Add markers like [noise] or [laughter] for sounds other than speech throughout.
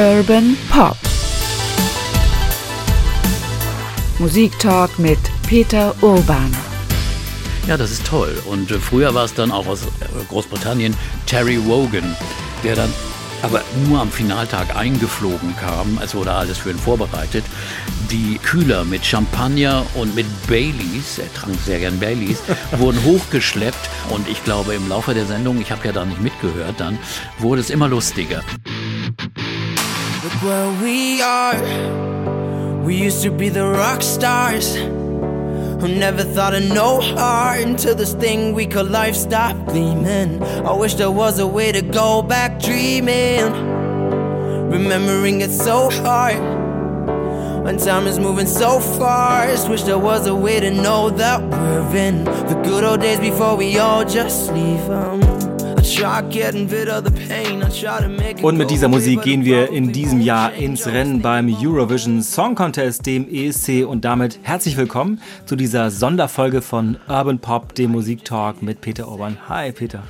Urban Pop. Musiktalk mit Peter Urban. Ja, das ist toll. Und äh, früher war es dann auch aus äh, Großbritannien Terry Wogan, der dann aber nur am Finaltag eingeflogen kam. Es wurde alles für ihn vorbereitet. Die Kühler mit Champagner und mit Baileys, er trank sehr gern Baileys, [laughs] wurden hochgeschleppt. Und ich glaube, im Laufe der Sendung, ich habe ja da nicht mitgehört, dann wurde es immer lustiger. Where we are. We used to be the rock stars. Who never thought of no heart until this thing we call life stopped gleaming. I wish there was a way to go back dreaming. Remembering it's so hard when time is moving so fast. Wish there was a way to know that we're in the good old days before we all just leave them. Und mit dieser Musik gehen wir in diesem Jahr ins Rennen beim Eurovision Song Contest, dem ESC. Und damit herzlich willkommen zu dieser Sonderfolge von Urban Pop, dem Musiktalk mit Peter Orban. Hi, Peter.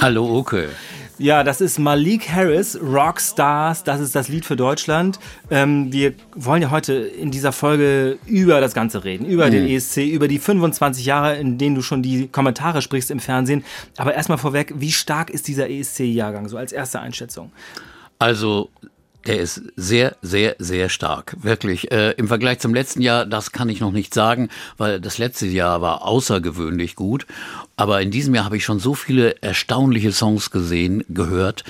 Hallo, Oke. Ja, das ist Malik Harris, Rockstars. Das ist das Lied für Deutschland. Ähm, wir wollen ja heute in dieser Folge über das Ganze reden, über mhm. den ESC, über die 25 Jahre, in denen du schon die Kommentare sprichst im Fernsehen. Aber erstmal vorweg, wie stark ist dieser ESC-Jahrgang, so als erste Einschätzung? Also der ist sehr, sehr, sehr stark. Wirklich. Äh, Im Vergleich zum letzten Jahr, das kann ich noch nicht sagen, weil das letzte Jahr war außergewöhnlich gut. Aber in diesem Jahr habe ich schon so viele erstaunliche Songs gesehen, gehört,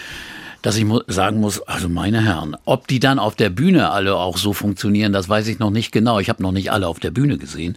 dass ich sagen muss, also meine Herren, ob die dann auf der Bühne alle auch so funktionieren, das weiß ich noch nicht genau. Ich habe noch nicht alle auf der Bühne gesehen.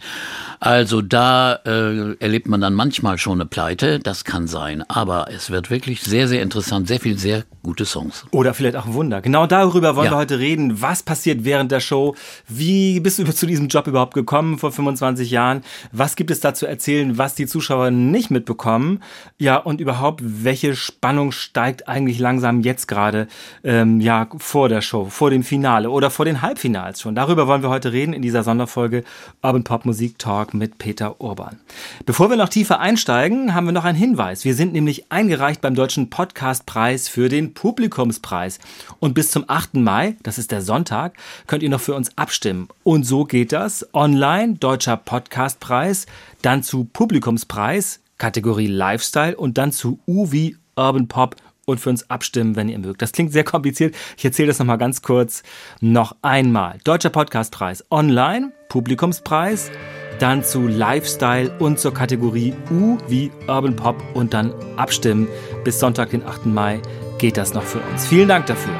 Also da äh, erlebt man dann manchmal schon eine Pleite, das kann sein. Aber es wird wirklich sehr, sehr interessant, sehr viel, sehr gute Songs. Oder vielleicht auch ein Wunder. Genau darüber wollen ja. wir heute reden. Was passiert während der Show? Wie bist du [laughs] zu diesem Job überhaupt gekommen vor 25 Jahren? Was gibt es da zu erzählen, was die Zuschauer nicht mitbekommen? Ja, und überhaupt, welche Spannung steigt eigentlich langsam jetzt gerade ähm, ja, vor der Show, vor dem Finale oder vor den Halbfinals schon? Darüber wollen wir heute reden in dieser Sonderfolge Urban Pop Musik Talk mit Peter Urban. Bevor wir noch tiefer einsteigen, haben wir noch einen Hinweis. Wir sind nämlich eingereicht beim Deutschen Podcastpreis für den Publikumspreis. Und bis zum 8. Mai, das ist der Sonntag, könnt ihr noch für uns abstimmen. Und so geht das. Online, Deutscher Podcastpreis, dann zu Publikumspreis, Kategorie Lifestyle und dann zu U Urban Pop und für uns abstimmen, wenn ihr mögt. Das klingt sehr kompliziert. Ich erzähle das nochmal ganz kurz noch einmal. Deutscher Podcastpreis online, Publikumspreis, dann zu Lifestyle und zur Kategorie U wie Urban Pop und dann abstimmen. Bis Sonntag, den 8. Mai, geht das noch für uns. Vielen Dank dafür.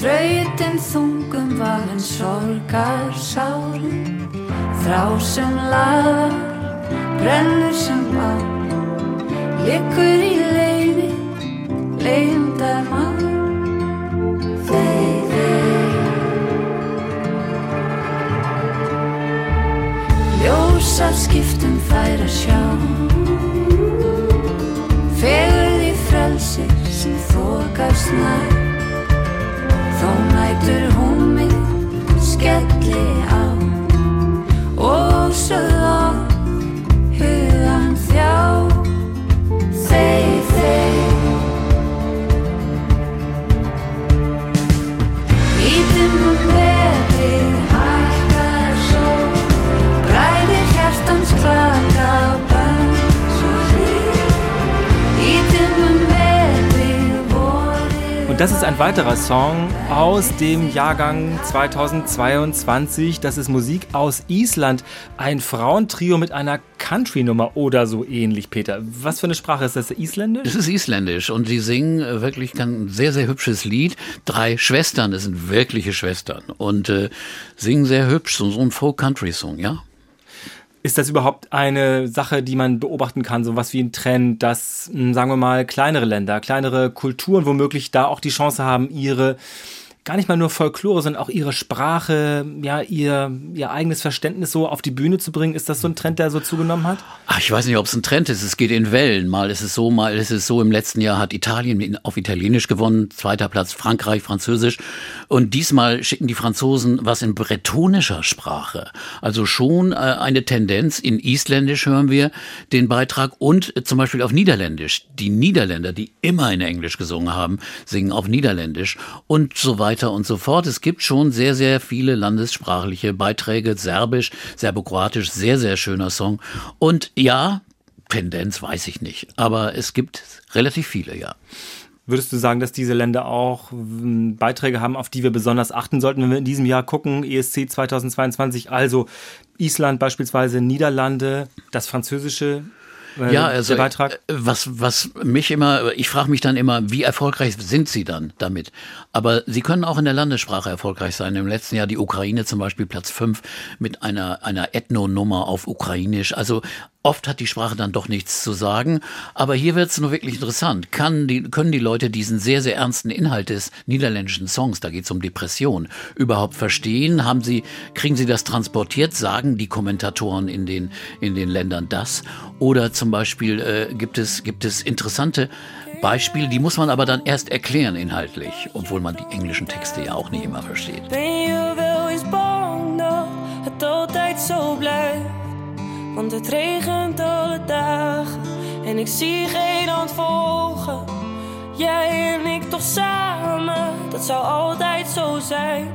Þrautin þungum var en sorgar sárum Þrá sem lagar, brennur sem á Liggur í leiði, leiðindar mann Þeir, þeir Ljós af skiptum fær að sjá. Fegur því frelsir sem þokast nær. Þó nætur hún mig skelli á. Og sögð á Hækkar sól, bræðir hjertans klaka. Das ist ein weiterer Song aus dem Jahrgang 2022. Das ist Musik aus Island. Ein Frauentrio mit einer Country-Nummer oder so ähnlich, Peter. Was für eine Sprache ist das? Isländisch? Das ist Isländisch und die singen wirklich ein sehr, sehr hübsches Lied. Drei Schwestern, das sind wirkliche Schwestern und äh, singen sehr hübsch, so, ein Folk-Country-Song, ja. Ist das überhaupt eine Sache, die man beobachten kann, so was wie ein Trend, dass, hm, sagen wir mal, kleinere Länder, kleinere Kulturen womöglich da auch die Chance haben, ihre gar nicht mal nur Folklore, sondern auch ihre Sprache, ja, ihr, ihr eigenes Verständnis so auf die Bühne zu bringen? Ist das so ein Trend, der so zugenommen hat? Ach, ich weiß nicht, ob es ein Trend ist. Es geht in Wellen. Mal ist es so, mal ist es so. Im letzten Jahr hat Italien auf Italienisch gewonnen, zweiter Platz Frankreich, Französisch. Und diesmal schicken die Franzosen was in bretonischer Sprache. Also schon äh, eine Tendenz. In Isländisch hören wir den Beitrag und äh, zum Beispiel auf Niederländisch. Die Niederländer, die immer in Englisch gesungen haben, singen auf Niederländisch und so weiter und so fort. Es gibt schon sehr, sehr viele landessprachliche Beiträge. Serbisch, Serbokroatisch, sehr, sehr schöner Song. Und ja, Tendenz weiß ich nicht, aber es gibt relativ viele, ja. Würdest du sagen, dass diese Länder auch Beiträge haben, auf die wir besonders achten sollten, wenn wir in diesem Jahr gucken, ESC 2022, also Island beispielsweise, Niederlande, das französische äh, ja, also, der Beitrag? Was, was mich immer, ich frage mich dann immer, wie erfolgreich sind Sie dann damit? Aber Sie können auch in der Landessprache erfolgreich sein. Im letzten Jahr die Ukraine zum Beispiel Platz fünf mit einer, einer Ethno-Nummer auf Ukrainisch. Also Oft hat die Sprache dann doch nichts zu sagen, aber hier wird es nur wirklich interessant. Kann die, können die Leute diesen sehr, sehr ernsten Inhalt des niederländischen Songs, da geht es um Depression, überhaupt verstehen? Haben sie, kriegen sie das transportiert? Sagen die Kommentatoren in den, in den Ländern das? Oder zum Beispiel äh, gibt, es, gibt es interessante Beispiele, die muss man aber dann erst erklären inhaltlich, obwohl man die englischen Texte ja auch nicht immer versteht. Want het regent alle dagen en ik zie geen hand volgen. Jij en ik toch samen, dat zou altijd zo zijn.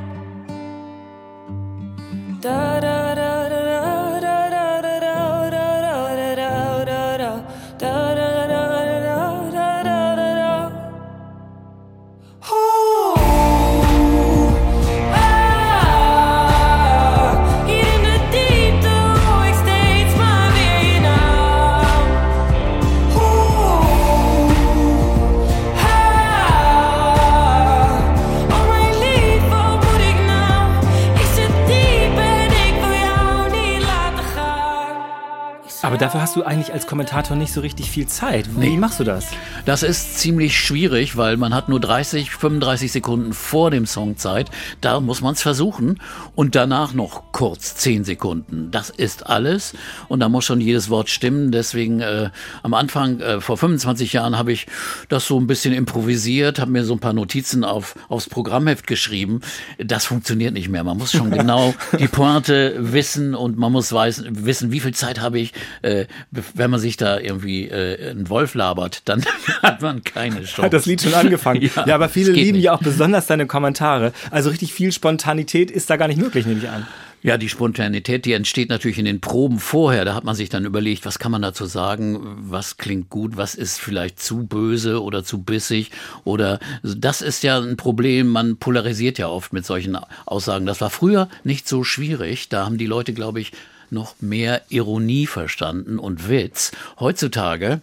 Aber dafür hast du eigentlich als Kommentator nicht so richtig viel Zeit. Wie nee. machst du das? Das ist ziemlich schwierig, weil man hat nur 30, 35 Sekunden vor dem Song Zeit. Da muss man es versuchen. Und danach noch kurz 10 Sekunden. Das ist alles. Und da muss schon jedes Wort stimmen. Deswegen äh, am Anfang, äh, vor 25 Jahren, habe ich das so ein bisschen improvisiert, habe mir so ein paar Notizen auf, aufs Programmheft geschrieben. Das funktioniert nicht mehr. Man muss schon [laughs] genau die Pointe wissen und man muss weiß, wissen, wie viel Zeit habe ich, äh, wenn man sich da irgendwie äh, einen Wolf labert, dann [laughs] hat man keine Chance. Hat das Lied schon angefangen. [laughs] ja, ja, aber viele lieben nicht. ja auch besonders deine Kommentare. Also richtig viel Spontanität ist da gar nicht möglich, nehme ich an. Ja, die Spontanität, die entsteht natürlich in den Proben vorher. Da hat man sich dann überlegt, was kann man dazu sagen, was klingt gut, was ist vielleicht zu böse oder zu bissig oder das ist ja ein Problem. Man polarisiert ja oft mit solchen Aussagen. Das war früher nicht so schwierig. Da haben die Leute, glaube ich, noch mehr Ironie verstanden und Witz. Heutzutage,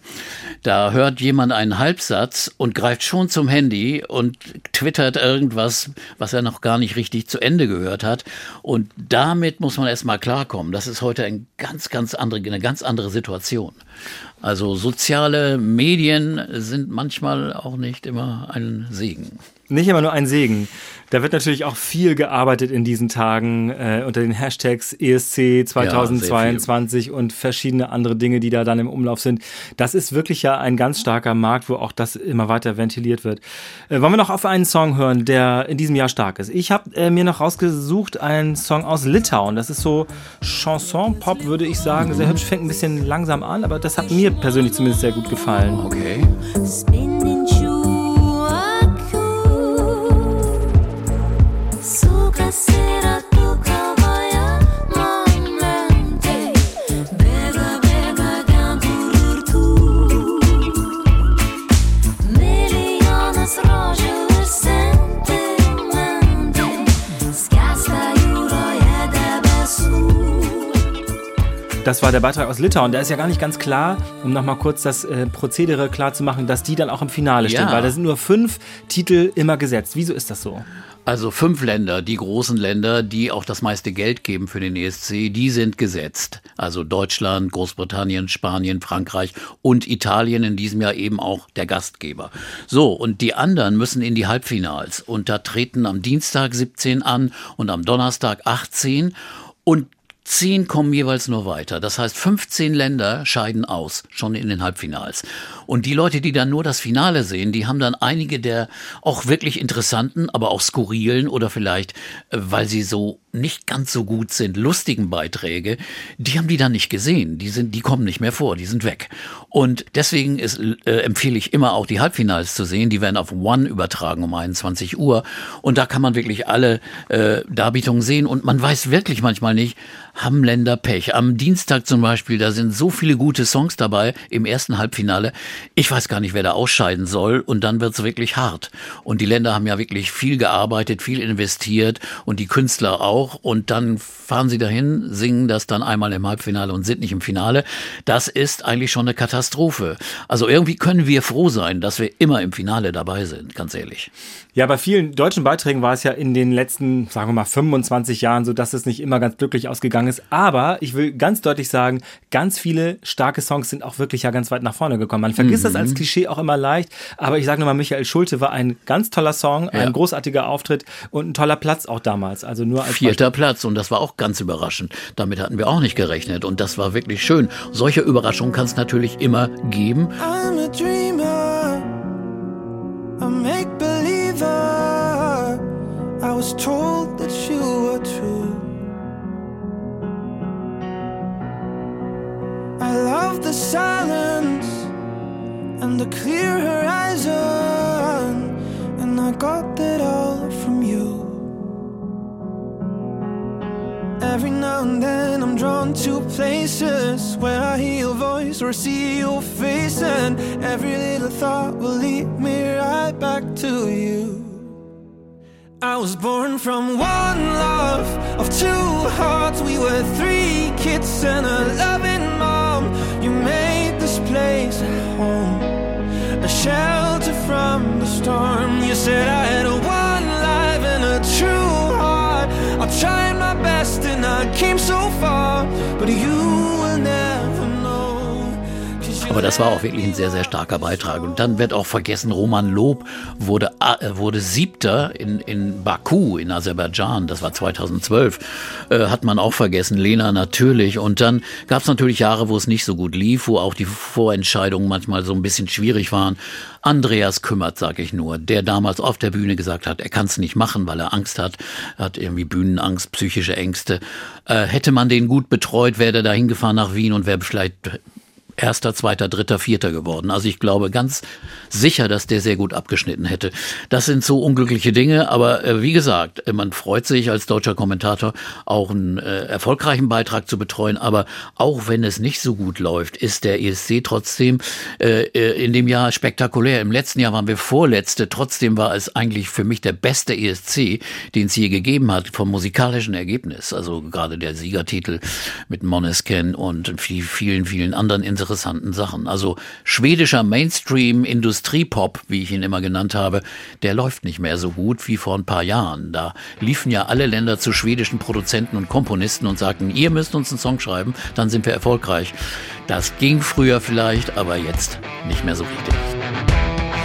da hört jemand einen Halbsatz und greift schon zum Handy und twittert irgendwas, was er noch gar nicht richtig zu Ende gehört hat. Und damit muss man erstmal klarkommen. Das ist heute ein ganz, ganz andere, eine ganz andere Situation. Also soziale Medien sind manchmal auch nicht immer ein Segen. Nicht immer nur ein Segen. Da wird natürlich auch viel gearbeitet in diesen Tagen äh, unter den Hashtags ESC 2022 ja, und verschiedene andere Dinge, die da dann im Umlauf sind. Das ist wirklich ja ein ganz starker Markt, wo auch das immer weiter ventiliert wird. Äh, wollen wir noch auf einen Song hören, der in diesem Jahr stark ist? Ich habe äh, mir noch rausgesucht einen Song aus Litauen. Das ist so Chanson-Pop, würde ich sagen. Sehr hübsch, fängt ein bisschen langsam an, aber das hat mir persönlich zumindest sehr gut gefallen. Okay. Das war der Beitrag aus Litauen. Da ist ja gar nicht ganz klar, um nochmal kurz das äh, Prozedere klar zu machen, dass die dann auch im Finale stehen, Ja. weil da sind nur fünf Titel immer gesetzt. Wieso ist das so? Also fünf Länder, die großen Länder, die auch das meiste Geld geben für den ESC, die sind gesetzt. Also Deutschland, Großbritannien, Spanien, Frankreich und Italien in diesem Jahr eben auch der Gastgeber. So, und die anderen müssen in die Halbfinals. Und da treten am Dienstag 17 an und am Donnerstag 18. Und Zehn kommen jeweils nur weiter. Das heißt, 15 Länder scheiden aus, schon in den Halbfinals. Und die Leute, die dann nur das Finale sehen, die haben dann einige der auch wirklich interessanten, aber auch skurrilen oder vielleicht, äh, weil sie so nicht ganz so gut sind, lustigen Beiträge, die haben die dann nicht gesehen. Die sind, die kommen nicht mehr vor, die sind weg. Und deswegen ist, äh, empfehle ich immer auch die Halbfinals zu sehen. Die werden auf One übertragen um 21 Uhr. Und da kann man wirklich alle äh, Darbietungen sehen. Und man weiß wirklich manchmal nicht, haben Länder Pech. Am Dienstag zum Beispiel, da sind so viele gute Songs dabei im ersten Halbfinale. Ich weiß gar nicht, wer da ausscheiden soll. Und dann wird's wirklich hart. Und die Länder haben ja wirklich viel gearbeitet, viel investiert und die Künstler auch. Und dann fahren sie dahin, singen das dann einmal im Halbfinale und sind nicht im Finale. Das ist eigentlich schon eine Katastrophe. Also irgendwie können wir froh sein, dass wir immer im Finale dabei sind, ganz ehrlich. Ja, bei vielen deutschen Beiträgen war es ja in den letzten, sagen wir mal, 25 Jahren so, dass es nicht immer ganz glücklich ausgegangen ist. Aber ich will ganz deutlich sagen, ganz viele starke Songs sind auch wirklich ja ganz weit nach vorne gekommen. Man vergisst das als Klischee auch immer leicht. Aber ich sage nur mal, Michael Schulte war ein ganz toller Song, ein Ja. großartiger Auftritt und ein toller Platz auch damals. Also nur als Vierter Platz und das war auch ganz überraschend. Damit hatten wir auch nicht gerechnet und das war wirklich schön. Solche Überraschungen kann es natürlich immer geben. I'm a dreamer, a make believer. I was told that you were true. I love the silence and the clear horizon, and I got that all from you. Every now and then I'm drawn to places where I hear your voice or see your face, and every little thought will lead me right back to you. I was born from one love of two hearts. We were three kids and a loving shelter from the storm. You said I had a one life and a true heart. I tried my best and I came so far, but you will never Aber das war auch wirklich ein sehr, sehr starker Beitrag. Und dann wird auch vergessen, Roman Lob wurde, äh, wurde Siebter in, in Baku in Aserbaidschan, das war 2012, äh, hat man auch vergessen. Lena natürlich. Und dann gab es natürlich Jahre, wo es nicht so gut lief, wo auch die Vorentscheidungen manchmal so ein bisschen schwierig waren. Andreas kümmert, sage ich nur, der damals auf der Bühne gesagt hat, er kann es nicht machen, weil er Angst hat, hat irgendwie Bühnenangst, psychische Ängste. Äh, hätte man den gut betreut, wäre der da hingefahren nach Wien und wäre vielleicht Erster, zweiter, dritter, vierter geworden. Also ich glaube ganz sicher, dass der sehr gut abgeschnitten hätte. Das sind so unglückliche Dinge, aber äh, wie gesagt, äh, man freut sich als deutscher Kommentator auch einen äh, erfolgreichen Beitrag zu betreuen. Aber auch wenn es nicht so gut läuft, ist der ESC trotzdem äh, äh, in dem Jahr spektakulär. Im letzten Jahr waren wir vorletzte. Trotzdem war es eigentlich für mich der beste ESC, den es je gegeben hat vom musikalischen Ergebnis. Also gerade der Siegertitel mit Måneskin und viel- vielen, vielen anderen interessanten Sachen. Also schwedischer Mainstream, Industriepop, wie ich ihn immer genannt habe, der läuft nicht mehr so gut wie vor ein paar Jahren. Da liefen ja alle Länder zu schwedischen Produzenten und Komponisten und sagten, ihr müsst uns einen Song schreiben, dann sind wir erfolgreich. Das ging früher vielleicht, aber jetzt nicht mehr so richtig.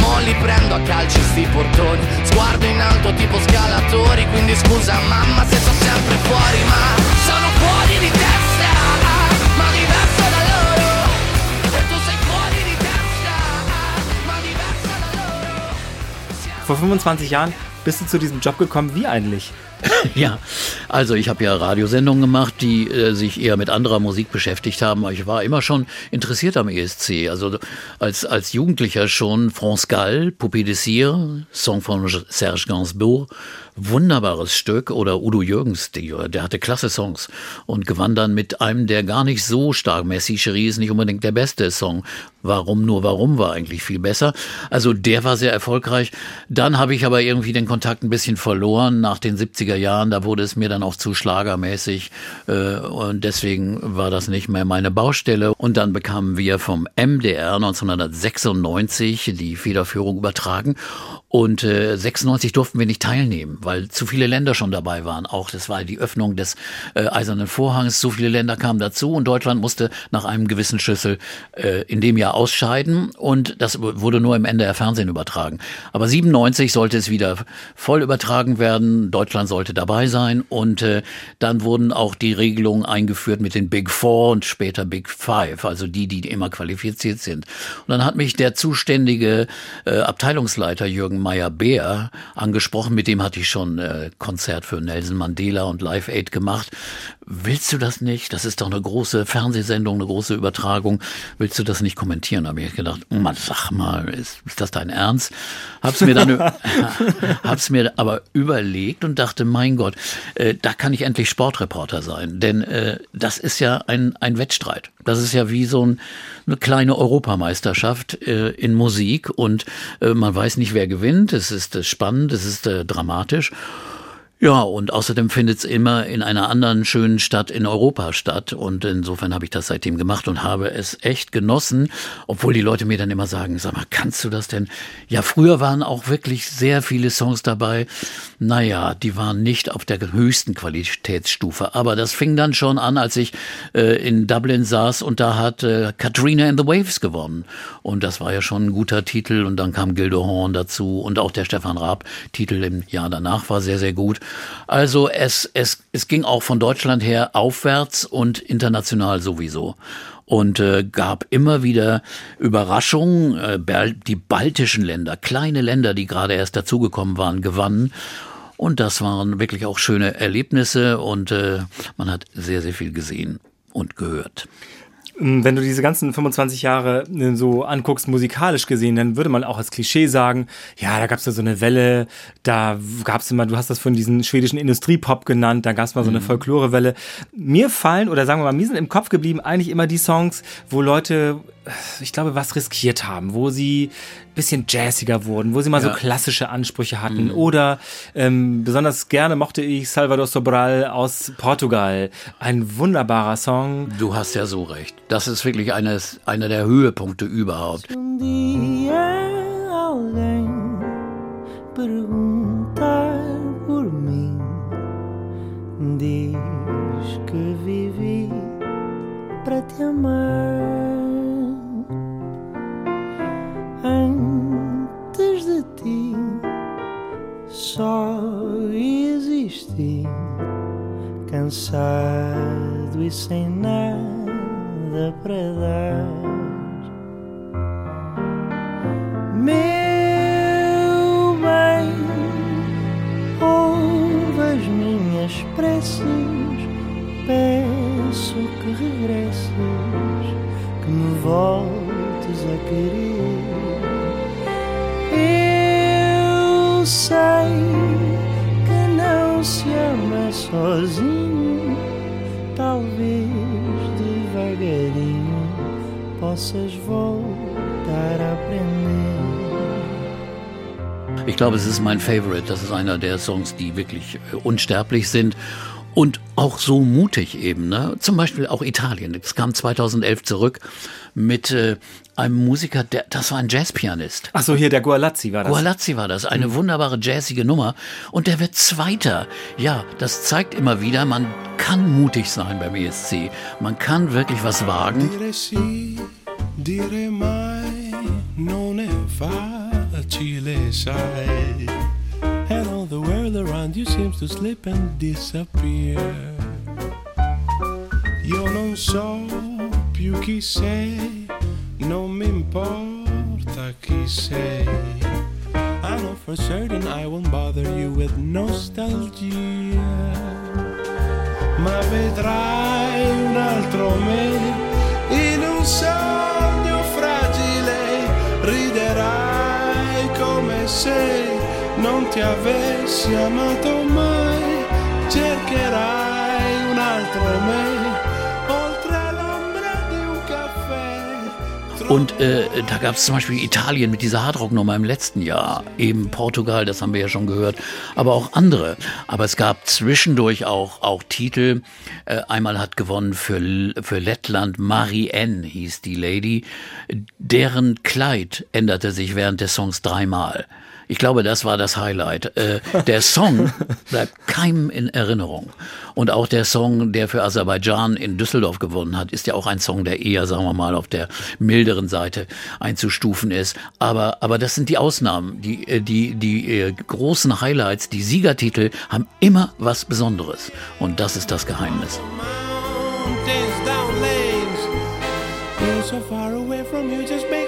mo li prendo a calci sti portoni, sguardo in alto tipo scalatori, quindi scusa mamma se sono sempre fuori, ma sono fuori di testa, e. Vor 25 Jahren bist du zu diesem Job gekommen. Wie eigentlich? [laughs] Ja, also ich habe ja Radiosendungen gemacht, die äh, sich eher mit anderer Musik beschäftigt haben. Ich war immer schon interessiert am ESC. Also als, als Jugendlicher schon France Gall, Poupée de Cire, Song von Serge Gainsbourg, wunderbares Stück. Oder Udo Jürgens, der, hatte klasse Songs und gewann dann mit einem, der gar nicht so stark, Messi Cherie ist nicht unbedingt der beste Song. Warum nur warum war eigentlich viel besser. Also der war sehr erfolgreich. Dann habe ich aber irgendwie den Kontakt ein bisschen verloren nach den 70er Jahren. Da wurde es mir dann auch zu schlagermäßig äh, und deswegen war das nicht mehr meine Baustelle. Und dann bekamen wir vom MDR 1996 die Federführung übertragen und äh, 96 durften wir nicht teilnehmen, weil zu viele Länder schon dabei waren. Auch das war die Öffnung des äh, Eisernen Vorhangs. So viele Länder kamen dazu und Deutschland musste nach einem gewissen Schlüssel äh, in dem Jahr ausscheiden. Und das wurde nur im NDR Fernsehen übertragen. Aber 97 sollte es wieder voll übertragen werden. Deutschland sollte dabei sein. Und äh, dann wurden auch die Regelungen eingeführt mit den Big Four und später Big Five, also die, die immer qualifiziert sind. Und dann hat mich der zuständige äh, Abteilungsleiter Jürgen Jürgen Meyer-Beer angesprochen. Mit dem hatte ich schon äh, Konzert für Nelson Mandela und Live Aid gemacht. Willst du das nicht? Das ist doch eine große Fernsehsendung, eine große Übertragung. Willst du das nicht kommentieren? Da habe ich gedacht, Mann, sag mal, ist, ist das dein Ernst? Hab's mir dann, [laughs] [laughs] hab's mir aber überlegt und dachte, mein Gott, äh, da kann ich endlich Sportreporter sein. Denn äh, das ist ja ein, ein Wettstreit. Das ist ja wie so ein, eine kleine Europameisterschaft äh, in Musik und äh, man weiß nicht, wer gewinnt. Es ist äh, spannend, es ist äh, dramatisch. Ja, und außerdem findet es immer in einer anderen schönen Stadt in Europa statt. Und insofern habe ich das seitdem gemacht und habe es echt genossen, obwohl die Leute mir dann immer sagen, sag mal, kannst du das denn? Ja, früher waren auch wirklich sehr viele Songs dabei. Naja, die waren nicht auf der höchsten Qualitätsstufe. Aber das fing dann schon an, als ich äh, in Dublin saß und da hat äh, Katrina and the Waves gewonnen. Und das war ja schon ein guter Titel. Und dann kam Gildo Horn dazu und auch der Stefan Raab-Titel im Jahr danach war sehr, sehr gut. Also es, es, es ging auch von Deutschland her aufwärts und international sowieso und äh, gab immer wieder Überraschungen. Äh, die baltischen Länder, kleine Länder, die gerade erst dazugekommen waren, gewannen. Und das waren wirklich auch schöne Erlebnisse und äh, man hat sehr, sehr viel gesehen und gehört. Ähm, wenn du diese ganzen 25 Jahre äh, so anguckst, musikalisch gesehen, dann würde man auch als Klischee sagen, ja, da gab es ja so eine Welle, da gab es immer, du hast das von diesen schwedischen Industriepop genannt, da gab es mal so eine mhm. Folklorewelle. Mir fallen, oder sagen wir mal, mir sind im Kopf geblieben eigentlich immer die Songs, wo Leute, ich glaube, was riskiert haben, wo sie bisschen jazziger wurden, wo sie mal ja. so klassische Ansprüche hatten. Mhm. Oder ähm, besonders gerne mochte ich Salvador Sobral aus Portugal. Ein wunderbarer Song. Du hast ja so recht. Das ist wirklich eines, einer der Höhepunkte überhaupt. Diz ist mein Favorite. Das ist einer der Songs, die wirklich äh, unsterblich sind und auch so mutig eben. Ne? Zum Beispiel auch Italien. Es kam 2011 zurück mit äh, einem Musiker, der, das war ein Jazzpianist. Ach so, hier der Gualazzi war das. Gualazzi war das, eine mhm. wunderbare jazzige Nummer und der wird Zweiter. Ja, das zeigt immer wieder, man kann mutig sein beim ESC. Man kann wirklich was wagen. Dire sì, dire mai, non è facile, sai. Around you seems to slip and disappear. Io non so più chi sei, non mi importa chi sei. I don't For certain I won't bother you with nostalgia. Ma vedrai un altro me in un sogno fragile. Riderai come se non ti avessi amato mai. Cercherai un altro me. Und äh, da gab es zum Beispiel Italien mit dieser Hardrock-Nummer im letzten Jahr, eben Portugal, das haben wir ja schon gehört, aber auch andere. Aber es gab zwischendurch auch, auch Titel. Äh, einmal hat gewonnen für, für Lettland Marie N hieß die Lady. Deren Kleid änderte sich während des Songs dreimal. Ich glaube, das war das Highlight. Äh, der Song [laughs] bleibt keinem in Erinnerung. Und auch der Song, der für Aserbaidschan in Düsseldorf gewonnen hat, ist ja auch ein Song, der eher, sagen wir mal, auf der milderen Seite einzustufen ist. Aber, aber das sind die Ausnahmen. Die, äh, die, die äh, großen Highlights, die Siegertitel haben immer was Besonderes. Und das ist das Geheimnis. so far away from you just makes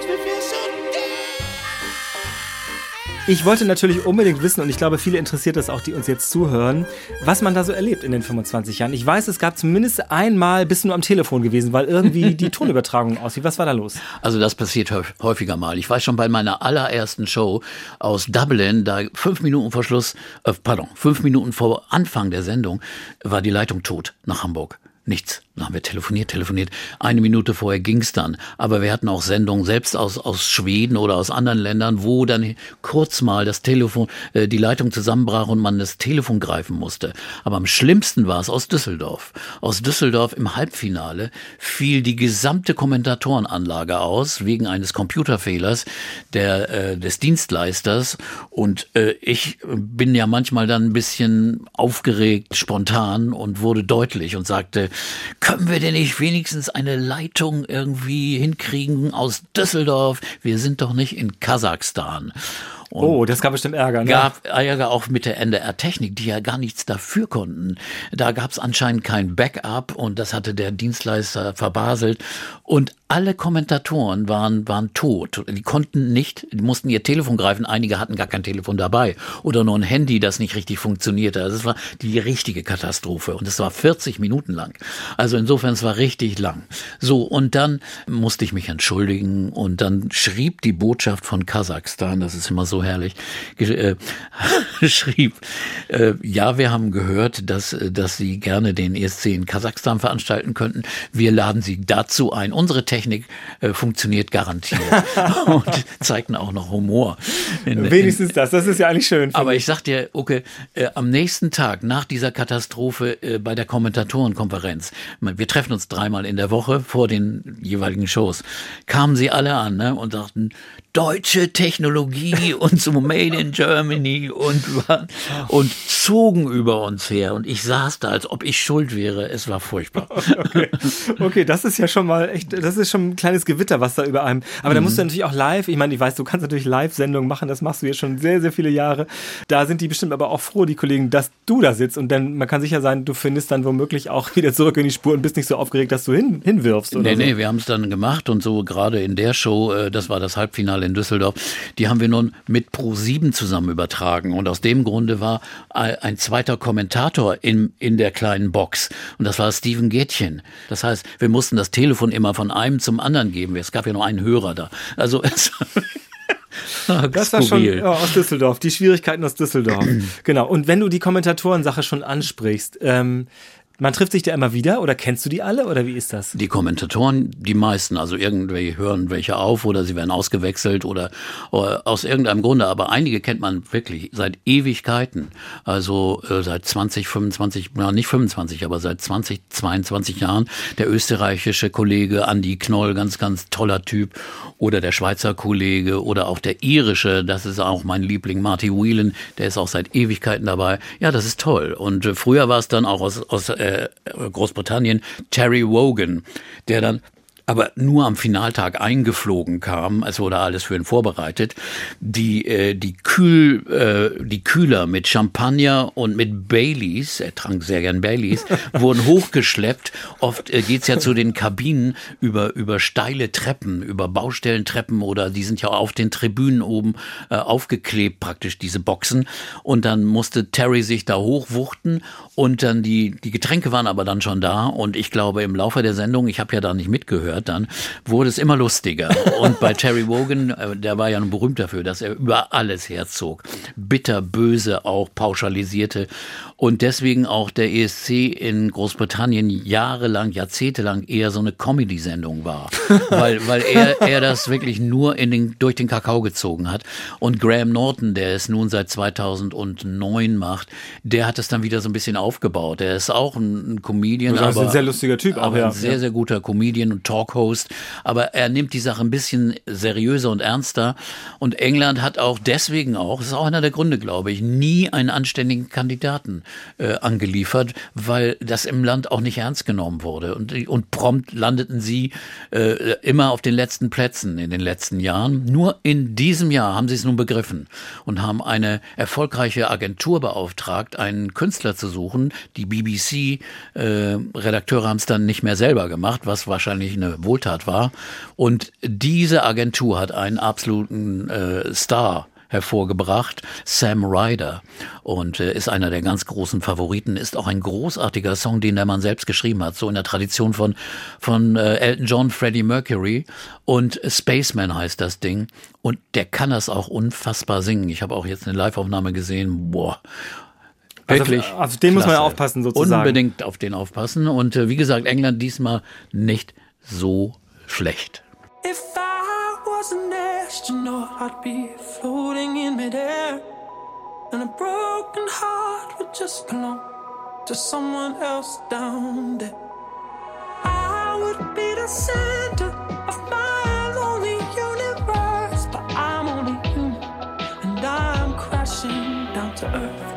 Ich wollte natürlich unbedingt wissen, und ich glaube, viele interessiert das auch, die uns jetzt zuhören, was man da so erlebt in den 25 Jahren. Ich weiß, es gab zumindest einmal, bist du nur am Telefon gewesen, weil irgendwie [laughs] die Tonübertragung aussieht. Was war da los? Also das passiert häuf- häufiger mal. Ich weiß schon bei meiner allerersten Show aus Dublin, da fünf Minuten vor Schluss, äh, pardon, fünf Minuten vor Anfang der Sendung war die Leitung tot nach Hamburg. Nichts. Dann haben wir telefoniert, telefoniert. Eine Minute vorher ging's dann. Aber wir hatten auch Sendungen selbst aus, aus Schweden oder aus anderen Ländern, wo dann kurz mal das Telefon, äh, die Leitung zusammenbrach und man das Telefon greifen musste. Aber am schlimmsten war es aus Düsseldorf. Aus Düsseldorf im Halbfinale fiel die gesamte Kommentatorenanlage aus wegen eines Computerfehlers der, äh, des Dienstleisters. Und äh, ich bin ja manchmal dann ein bisschen aufgeregt, spontan und wurde deutlich und sagte, können wir denn nicht wenigstens eine Leitung irgendwie hinkriegen aus Düsseldorf? Wir sind doch nicht in Kasachstan. Und Oh, das gab bestimmt Ärger. Ne? gab Ärger auch mit der NDR-Technik, die ja gar nichts dafür konnten. Da gab es anscheinend kein Backup und das hatte der Dienstleister verbaselt. Und alle Kommentatoren waren, waren tot. Die konnten nicht, die mussten ihr Telefon greifen. Einige hatten gar kein Telefon dabei oder nur ein Handy, das nicht richtig funktionierte. Also es war die richtige Katastrophe und es war 40 Minuten lang. Also insofern, es war richtig lang. So, und dann musste ich mich entschuldigen und dann schrieb die Botschaft von Kasachstan, das ist immer so herrlich, [laughs] äh, schrieb, äh, ja, wir haben gehört, dass, äh, dass Sie gerne den ESC in Kasachstan veranstalten könnten. Wir laden Sie dazu ein. Unsere äh, funktioniert garantiert [laughs] und zeigten auch noch Humor. In- in- Wenigstens das. Das ist ja eigentlich schön. aber ich sag dir, okay, äh, am nächsten Tag nach dieser Katastrophe äh, bei der Kommentatorenkonferenz, wir treffen uns dreimal in der Woche vor den jeweiligen Shows, kamen sie alle an ne, und sagten, deutsche Technologie [laughs] und so Made in Germany und, und zogen über uns her. Und ich saß da, als ob ich schuld wäre. Es war furchtbar. [laughs] Okay. okay, das ist ja schon mal echt, das ist schon ein kleines Gewitter, was da über einem. Aber da musst du natürlich auch live, ich meine, ich weiß, du kannst natürlich Live-Sendungen machen, das machst du jetzt schon sehr, sehr viele Jahre. Da sind die bestimmt aber auch froh, die Kollegen, dass du da sitzt und dann, man kann sicher sein, du findest dann womöglich auch [laughs] wieder zurück in die Spur und bist nicht so aufgeregt, dass du hin, hinwirfst. Oder Nee, so. nee, wir haben es dann gemacht und so gerade in der Show, äh, das war das Halbfinale in Düsseldorf, die haben wir nun mit Pro7 zusammen übertragen und aus dem Grunde war ein ein zweiter Kommentator in, in der kleinen Box und das war Steven Gätchen. Das heißt, wir mussten das Telefon immer von einem zum anderen geben. Es gab ja nur einen Hörer da. Also [laughs] es Das war schon ja, aus Düsseldorf, die Schwierigkeiten aus Düsseldorf. [clears throat] genau. Und wenn du die Kommentatoren-Sache schon ansprichst, ähm, man trifft sich da immer wieder oder kennst du die alle oder wie ist das? Die Kommentatoren, die meisten, also irgendwie hören welche auf oder sie werden ausgewechselt oder, oder aus irgendeinem Grunde, aber einige kennt man wirklich seit Ewigkeiten. Also äh, seit 20, 25, ja nicht 25, aber seit 20, 22 Jahren. Der österreichische Kollege Andy Knoll, ganz, ganz toller Typ. Oder der Schweizer Kollege oder auch der irische, das ist auch mein Liebling, Marty Whelan, der ist auch seit Ewigkeiten dabei. Ja, das ist toll. Und äh, früher war es dann auch aus, aus äh, Großbritannien Terry Wogan, der dann aber nur am Finaltag eingeflogen kam. Es wurde alles für ihn vorbereitet. Die, äh, die, Kühl, äh, die Kühler mit Champagner und mit Baileys, er trank sehr gern Baileys, [laughs] wurden hochgeschleppt. Oft äh, geht's ja zu den Kabinen über, über steile Treppen, über Baustellentreppen oder die sind ja auf den Tribünen oben äh, aufgeklebt, praktisch diese Boxen. Und dann musste Terry sich da hochwuchten und dann die, die Getränke waren aber dann schon da. Und ich glaube, im Laufe der Sendung, ich habe ja da nicht mitgehört, gehört dann, wurde es immer lustiger. Und bei [laughs] Terry Wogan, äh, der war ja nun berühmt dafür, dass er über alles herzog. Bitter, böse auch pauschalisierte. Und deswegen auch der ESC in Großbritannien jahrelang, jahrzehntelang eher so eine Comedy-Sendung war. [laughs] weil, weil er, er das wirklich nur in den, durch den Kakao gezogen hat. Und Graham Norton, der es nun seit 2009 macht, der hat es dann wieder so ein bisschen aufgebaut. Er ist auch ein, ein Comedian. Das ist ein sehr lustiger Typ, aber auch, ja. ein sehr, sehr guter Comedian und Talk Talkhost, aber er nimmt die Sache ein bisschen seriöser und ernster. Und England hat auch deswegen auch, das ist auch einer der Gründe, glaube ich, nie einen anständigen Kandidaten äh, angeliefert, weil das im Land auch nicht ernst genommen wurde. Und, und prompt landeten sie äh, immer auf den letzten Plätzen in den letzten Jahren. Nur in diesem Jahr haben sie es nun begriffen und haben eine erfolgreiche Agentur beauftragt, einen Künstler zu suchen. Die BBC-Redakteure äh, haben es dann nicht mehr selber gemacht, was wahrscheinlich eine Wohltat war. Und diese Agentur hat einen absoluten äh, Star hervorgebracht, Sam Ryder, und äh, ist einer der ganz großen Favoriten, ist auch ein großartiger Song, den der Mann selbst geschrieben hat, so in der Tradition von, von äh, Elton John, Freddie Mercury und Spaceman heißt das Ding und der kann das auch unfassbar singen. Ich habe auch jetzt eine Live-Aufnahme gesehen, boah, also, Wirklich. Also, also den klasse. muss man ja aufpassen sozusagen. Unbedingt auf den aufpassen. Und äh, wie gesagt, England diesmal nicht so schlecht. If I was an astronaut, I'd be floating in midair. And a broken heart would just belong to someone else down there. I would be the center of my lonely universe, but I'm only human, and I'm crashing down to earth.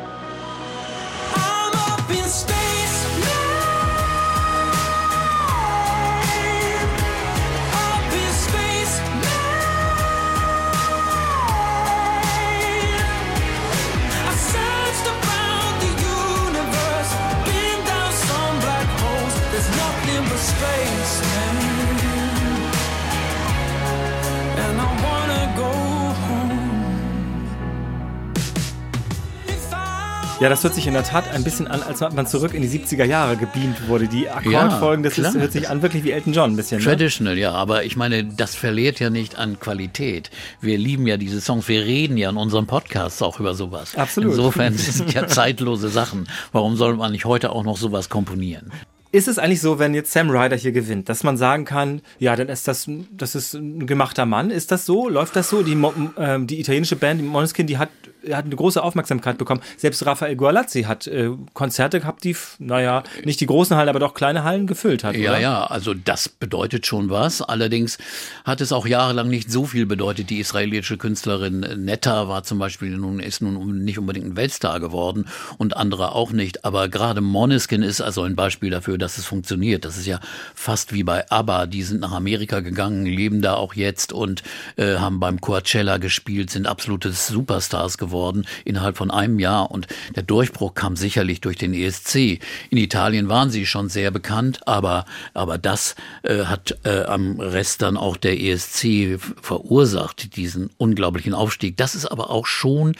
Ja, das hört sich in der Tat ein bisschen an, als ob man zurück in die 70er Jahre gebeamt wurde. Die Akkordfolgen, das ist, hört sich an wirklich wie Elton John ein bisschen. Ne? Traditional, ne? ja, aber ich meine, das verliert ja nicht an Qualität. Wir lieben ja diese Songs, wir reden ja in unserem Podcast auch über sowas. Absolut. Insofern [laughs] sind ja zeitlose Sachen. Warum soll man nicht heute auch noch sowas komponieren? Ist es eigentlich so, wenn jetzt Sam Ryder hier gewinnt, dass man sagen kann, ja, dann ist das, das ist ein gemachter Mann? Ist das so? Läuft das so? Die, äh, die italienische Band, die Måneskin, die hat hat eine große Aufmerksamkeit bekommen. Selbst Raphael Gualazzi hat äh, Konzerte gehabt, die, naja, nicht die großen Hallen, aber doch kleine Hallen gefüllt hat. Ja, oder? ja, also das bedeutet schon was. Allerdings hat es auch jahrelang nicht so viel bedeutet. Die israelische Künstlerin Netta war zum Beispiel nun, ist nun nicht unbedingt ein Weltstar geworden und andere auch nicht. Aber gerade Moneskin ist also ein Beispiel dafür, dass es funktioniert. Das ist ja fast wie bei ABBA. Die sind nach Amerika gegangen, leben da auch jetzt und äh, haben beim Coachella gespielt, sind absolute Superstars geworden geworden innerhalb von einem Jahr. Und der Durchbruch kam sicherlich durch den ESC. In Italien waren sie schon sehr bekannt, aber, aber das äh, hat äh, am Rest dann auch der ESC verursacht, diesen unglaublichen Aufstieg. Das ist aber auch schon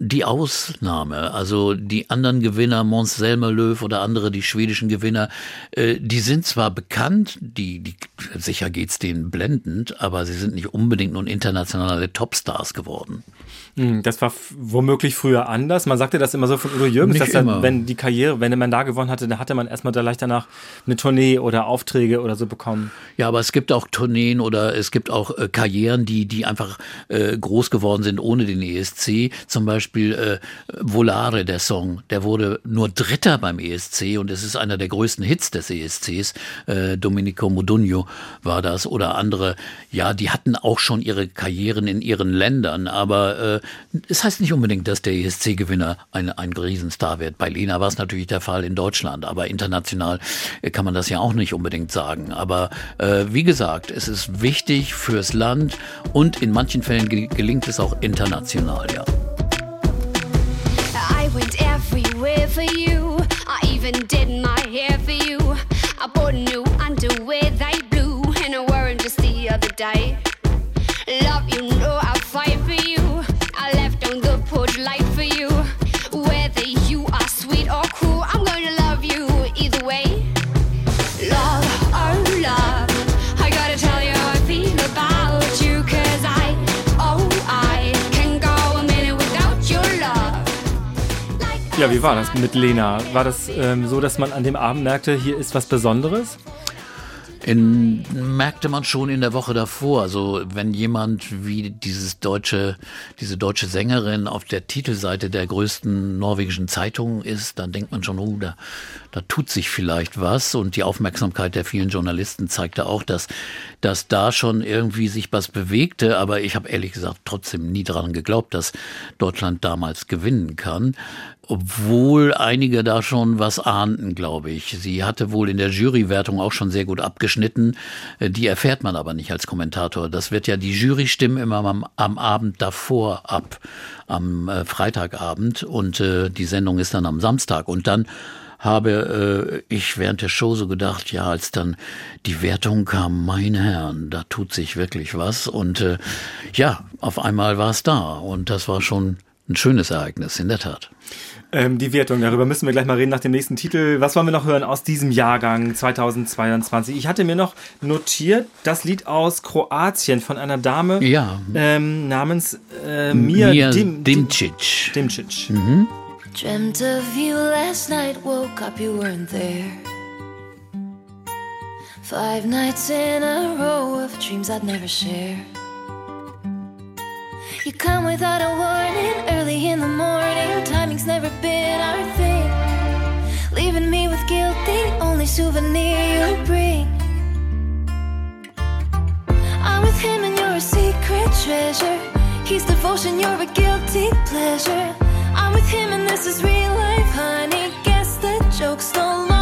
die Ausnahme. Also die anderen Gewinner, Mons Selmerlöw oder andere, die schwedischen Gewinner, äh, die sind zwar bekannt, die, die sicher geht's denen blendend, aber sie sind nicht unbedingt nun internationale Topstars geworden. Hm, das war womöglich früher anders. Man sagte das immer so von Udo Jürgens, Nicht dass dann, wenn die Karriere, wenn man da gewonnen hatte, dann hatte man erstmal da leicht danach eine Tournee oder Aufträge oder so bekommen. Ja, aber es gibt auch Tourneen oder es gibt auch äh, Karrieren, die, die einfach äh, groß geworden sind ohne den ESC. Zum Beispiel äh, Volare, der Song, der wurde nur Dritter beim ESC und es ist einer der größten Hits des ESCs. Äh, Domenico Modugno war das oder andere. Ja, die hatten auch schon ihre Karrieren in ihren Ländern, aber äh, es heißt nicht unbedingt, dass der ESC-Gewinner ein, ein Riesenstar wird. Bei Lena war es natürlich der Fall in Deutschland, aber international kann man das ja auch nicht unbedingt sagen. Aber äh, wie gesagt, es ist wichtig fürs Land und in manchen Fällen gelingt es auch international, ja. I went everywhere for you. I even did my hair for you. I bought new underwear they blue, and I wore them just the other day. Ja, wie war das mit Lena? War das ähm, so, dass man an dem Abend merkte, hier ist was Besonderes? In, merkte man schon in der Woche davor. Also wenn jemand wie dieses deutsche, diese deutsche Sängerin auf der Titelseite der größten norwegischen Zeitung ist, dann denkt man schon, oh, da, da tut sich vielleicht was. Und die Aufmerksamkeit der vielen Journalisten zeigte auch, dass, dass da schon irgendwie sich was bewegte. Aber ich habe ehrlich gesagt trotzdem nie daran geglaubt, dass Deutschland damals gewinnen kann obwohl einige da schon was ahnten, glaube ich. Sie hatte wohl in der Jurywertung auch schon sehr gut abgeschnitten. Äh, die erfährt man aber nicht als Kommentator. Das wird ja die Jury stimmen immer am, am Abend davor ab, am äh, Freitagabend und äh, die Sendung ist dann am Samstag und dann habe äh, ich während der Show so gedacht, ja, als dann die Wertung kam, mein Herrn, da tut sich wirklich was und äh, ja, auf einmal war es da und das war schon ein schönes Ereignis, in der Tat. Ähm, die Wertung, darüber müssen wir gleich mal reden nach dem nächsten Titel. Was wollen wir noch hören aus diesem Jahrgang 2022? Ich hatte mir noch notiert das Lied aus Kroatien von einer Dame ja. ähm, namens äh, Mia, Mia Dim Dimcic. Dimcic. Mhm. Dreamt of you last night, woke up, you weren't there. Five nights in a row of dreams I'd never share. You come without a warning, early in the morning. Timing's never been our thing. Leaving me with guilt, the only souvenir you bring. I'm with him and you're a secret treasure. He's devotion, you're a guilty pleasure. I'm with him and this is real life, honey. Guess the joke's no longer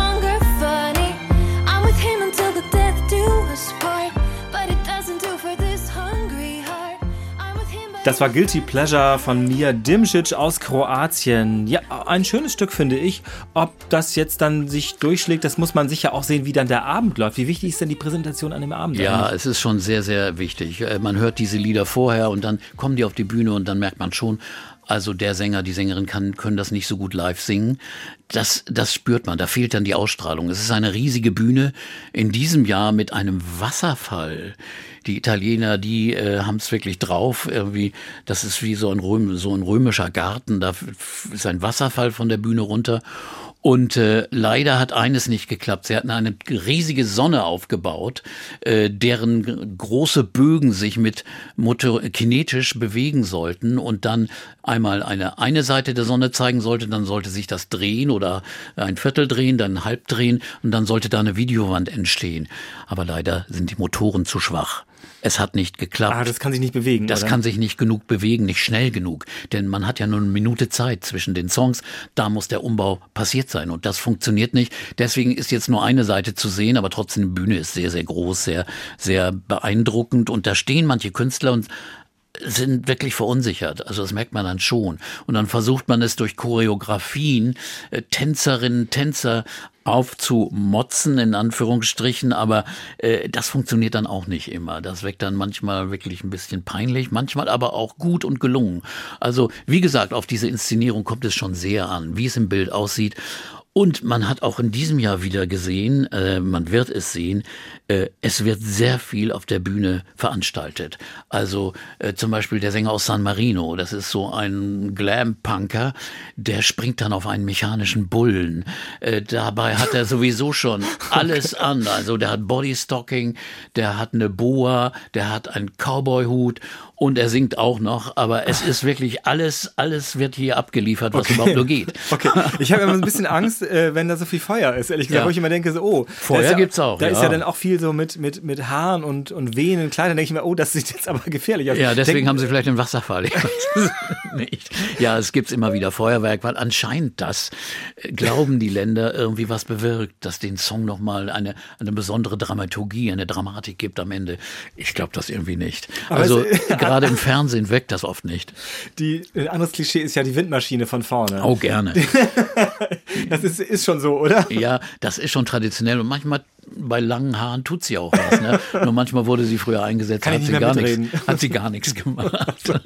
Das war Guilty Pleasure von Mia Dimcic aus Kroatien. Ja, ein schönes Stück finde ich. Ob das jetzt dann sich durchschlägt, das muss man sicher auch sehen, wie dann der Abend läuft. Wie wichtig ist denn die Präsentation an dem Abend? Ja, eigentlich? es ist schon sehr, sehr wichtig. Äh, Man hört diese Lieder vorher und dann kommen die auf die Bühne und dann merkt man schon, also der Sänger, die Sängerin kann, können das nicht so gut live singen. Das, das spürt man, da fehlt dann die Ausstrahlung. Es ist eine riesige Bühne in diesem Jahr mit einem Wasserfall. Die Italiener, die äh, haben es wirklich drauf. Irgendwie, das ist wie so ein, Röm, so ein römischer Garten. Da ist ein Wasserfall von der Bühne runter. Und äh, leider hat eines nicht geklappt. Sie hatten eine riesige Sonne aufgebaut, äh, deren große Bögen sich mit motor kinetisch bewegen sollten und dann einmal eine eine Seite der Sonne zeigen sollte, dann sollte sich das drehen oder ein Viertel drehen, dann halb drehen und dann sollte da eine Videowand entstehen. Aber leider sind die Motoren zu schwach. Es hat nicht geklappt. Ah, das kann sich nicht bewegen. Das oder? kann sich nicht genug bewegen, nicht schnell genug. Denn man hat ja nur eine Minute Zeit zwischen den Songs. Da muss der Umbau passiert sein. Und das funktioniert nicht. Deswegen ist jetzt nur eine Seite zu sehen, aber trotzdem die Bühne ist sehr, sehr groß, sehr, sehr beeindruckend. Und da stehen manche Künstler und sind wirklich verunsichert. Also das merkt man dann schon. Und dann versucht man es durch Choreografien, äh, Tänzerinnen, Tänzer aufzumotzen, in Anführungsstrichen, aber äh, das funktioniert dann auch nicht immer. Das weckt dann manchmal wirklich ein bisschen peinlich, manchmal aber auch gut und gelungen. Also wie gesagt, auf diese Inszenierung kommt es schon sehr an, wie es im Bild aussieht. Und man hat auch in diesem Jahr wieder gesehen, äh, man wird es sehen, äh, es wird sehr viel auf der Bühne veranstaltet. Also äh, zum Beispiel der Sänger aus San Marino, das ist so ein Glam-Punker, der springt dann auf einen mechanischen Bullen. Äh, dabei hat er sowieso schon [laughs] alles an. Also der hat Bodystocking, der hat eine Boa, der hat einen Cowboy-Hut und er singt auch noch, aber es ist wirklich alles, alles wird hier abgeliefert, was Okay. überhaupt nur geht. [laughs] Okay, ich habe immer so ein bisschen Angst, äh, wenn da so viel Feuer ist, ehrlich gesagt, Ja. wo ich immer denke, so, oh, Feuer ja, gibt's auch, Da ist ja. ja dann auch viel so mit, mit, mit Haaren und, und Wehen und Kleidern, denke ich mir, oh, das sieht jetzt aber gefährlich aus. Ja, deswegen Denk- haben sie vielleicht den Wasserfall. [laughs] Nicht. Ja, es gibt immer wieder Feuerwerk, weil anscheinend das, äh, glauben die Länder, irgendwie was bewirkt, dass den Song nochmal eine, eine besondere Dramaturgie, eine Dramatik gibt am Ende. Ich glaube das irgendwie nicht. also es- [laughs] gerade im Fernsehen wirkt das oft nicht. Die, ein anderes Klischee ist ja die Windmaschine von vorne. Oh, gerne. [laughs] Das ist, ist schon so, oder? Ja, das ist schon traditionell und manchmal bei langen Haaren tut sie auch was. Ne? [laughs] Nur manchmal wurde sie früher eingesetzt, Kann hat sie, gar nichts, hat sie gar nichts [laughs] gemacht. [laughs]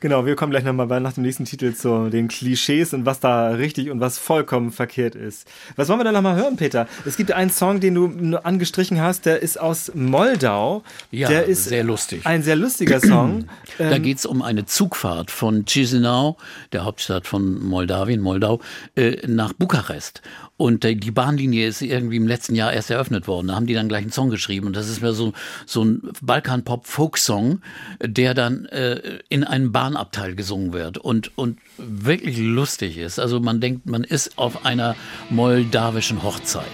Genau, wir kommen gleich nochmal nach dem nächsten Titel zu den Klischees und was da richtig und was vollkommen verkehrt ist. Was wollen wir da nochmal hören, Peter? Es gibt einen Song, den du angestrichen hast, der ist aus Moldau. Ja, der ist sehr lustig. Ein sehr lustiger [clears throat] Song. Da Ähm, geht's um eine Zugfahrt von Chisinau, der Hauptstadt von Moldawien, Moldau, äh, nach Bukarest. Und äh, die Bahnlinie ist irgendwie im letzten Jahr erst eröffnet worden. Da haben die dann gleich einen Song geschrieben. Und das ist mehr so, so ein Balkan-Pop-Folk-Song, der dann äh, in einem Bahnabteil gesungen wird und, und wirklich lustig ist. Also man denkt, man ist auf einer moldawischen Hochzeit.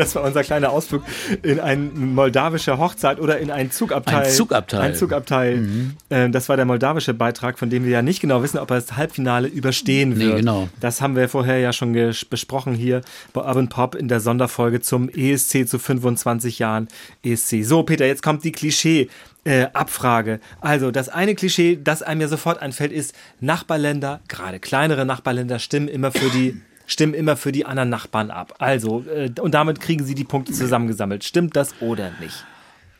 Das war unser kleiner Ausflug in ein moldawische Hochzeit oder in ein Zugabteil. Ein Zugabteil. Ein Zugabteil. Ähm, das war der moldawische Beitrag, von dem wir ja nicht genau wissen, ob er das Halbfinale überstehen Nee, wird. genau. Das haben wir vorher ja schon besprochen hier bei Urban Pop in der Sonderfolge zum ESC zu 25 Jahren ESC. So, Peter, jetzt kommt die Klischee. Äh, Abfrage. Also, das eine Klischee, das einem ja sofort einfällt, ist, Nachbarländer, gerade kleinere Nachbarländer, stimmen immer für die stimmen immer für die anderen Nachbarn ab. Also, äh, und damit kriegen sie die Punkte zusammengesammelt. Stimmt das oder nicht?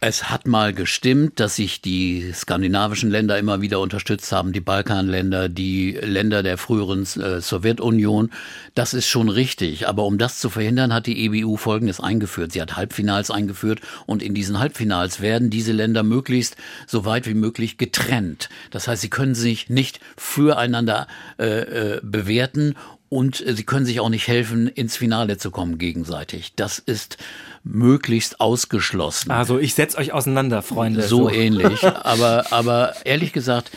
Es hat mal gestimmt, dass sich die skandinavischen Länder immer wieder unterstützt haben, die Balkanländer, die Länder der früheren äh, Sowjetunion. Das ist schon richtig. Aber um das zu verhindern, hat die EBU Folgendes eingeführt. Sie hat Halbfinals eingeführt und in diesen Halbfinals werden diese Länder möglichst so weit wie möglich getrennt. Das heißt, sie können sich nicht füreinander äh, äh, bewerten und äh, sie können sich auch nicht helfen, ins Finale zu kommen gegenseitig. Das ist möglichst ausgeschlossen. Also, ich setze euch auseinander, Freunde. So ähnlich. [laughs] Aber, aber ehrlich gesagt,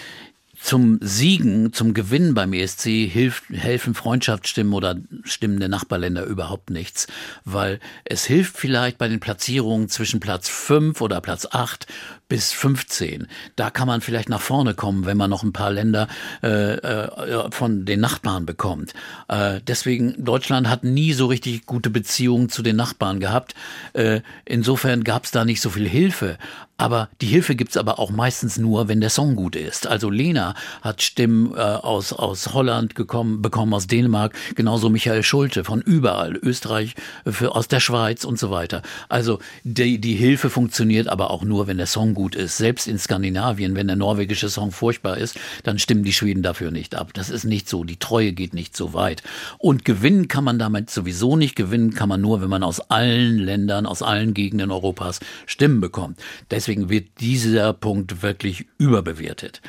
zum Siegen, zum Gewinnen beim ESC hilft, helfen Freundschaftsstimmen oder Stimmen der Nachbarländer überhaupt nichts, weil es hilft vielleicht bei den Platzierungen zwischen Platz 5 oder Platz 8 bis 15. Da kann man vielleicht nach vorne kommen, wenn man noch ein paar Länder äh, äh, von den Nachbarn bekommt. Äh, deswegen, Deutschland hat nie so richtig gute Beziehungen zu den Nachbarn gehabt. Äh, insofern gab es da nicht so viel Hilfe. Aber die Hilfe gibt's aber auch meistens nur, wenn der Song gut ist. Also Lena hat Stimmen äh, aus, aus Holland gekommen, bekommen, aus Dänemark, genauso Michael Schulte von überall, Österreich, für, aus der Schweiz und so weiter. Also die, die Hilfe funktioniert aber auch nur, wenn der Song gut ist. Selbst in Skandinavien, wenn der norwegische Song furchtbar ist, dann stimmen die Schweden dafür nicht ab. Das ist nicht so. Die Treue geht nicht so weit. Und gewinnen kann man damit sowieso nicht. Gewinnen kann man nur, wenn man aus allen Ländern, aus allen Gegenden Europas Stimmen bekommt. Deswegen wird dieser Punkt wirklich überbewertet.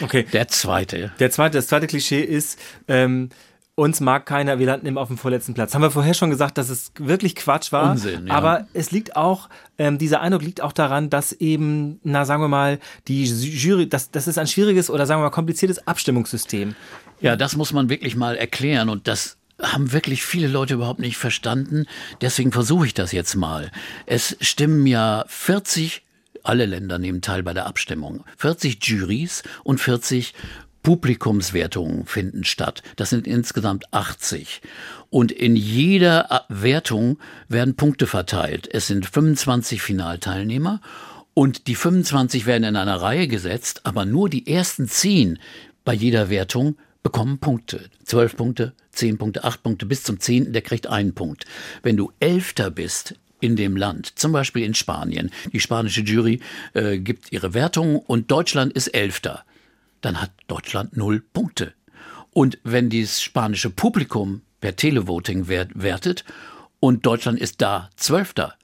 Okay. Der zweite. Der zweite, das zweite Klischee ist, ähm, uns mag keiner, wir landen immer auf dem vorletzten Platz. Haben wir vorher schon gesagt, dass es wirklich Quatsch war. Unsinn, ja. Aber es liegt auch, ähm, dieser Eindruck liegt auch daran, dass eben, na sagen wir mal, die Jury, das, das ist ein schwieriges oder sagen wir mal kompliziertes Abstimmungssystem. Ja, das muss man wirklich mal erklären und das haben wirklich viele Leute überhaupt nicht verstanden. Deswegen versuche ich das jetzt mal. Es stimmen ja 40 alle Länder nehmen teil bei der Abstimmung. 40 Juries und 40 Publikumswertungen finden statt. Das sind insgesamt 80. Und in jeder Wertung werden Punkte verteilt. Es sind 25 Finalteilnehmer und die 25 werden in einer Reihe gesetzt, aber nur die ersten 10 bei jeder Wertung bekommen Punkte. 12 Punkte, 10 Punkte, 8 Punkte, bis zum 10. der kriegt einen Punkt. Wenn du Elfter bist in dem Land, zum Beispiel in Spanien, die spanische Jury äh, gibt ihre Wertung und Deutschland ist Elfter, dann hat Deutschland null Punkte. Und wenn dieses spanische Publikum per Televoting wertet und Deutschland ist da Zwölfter,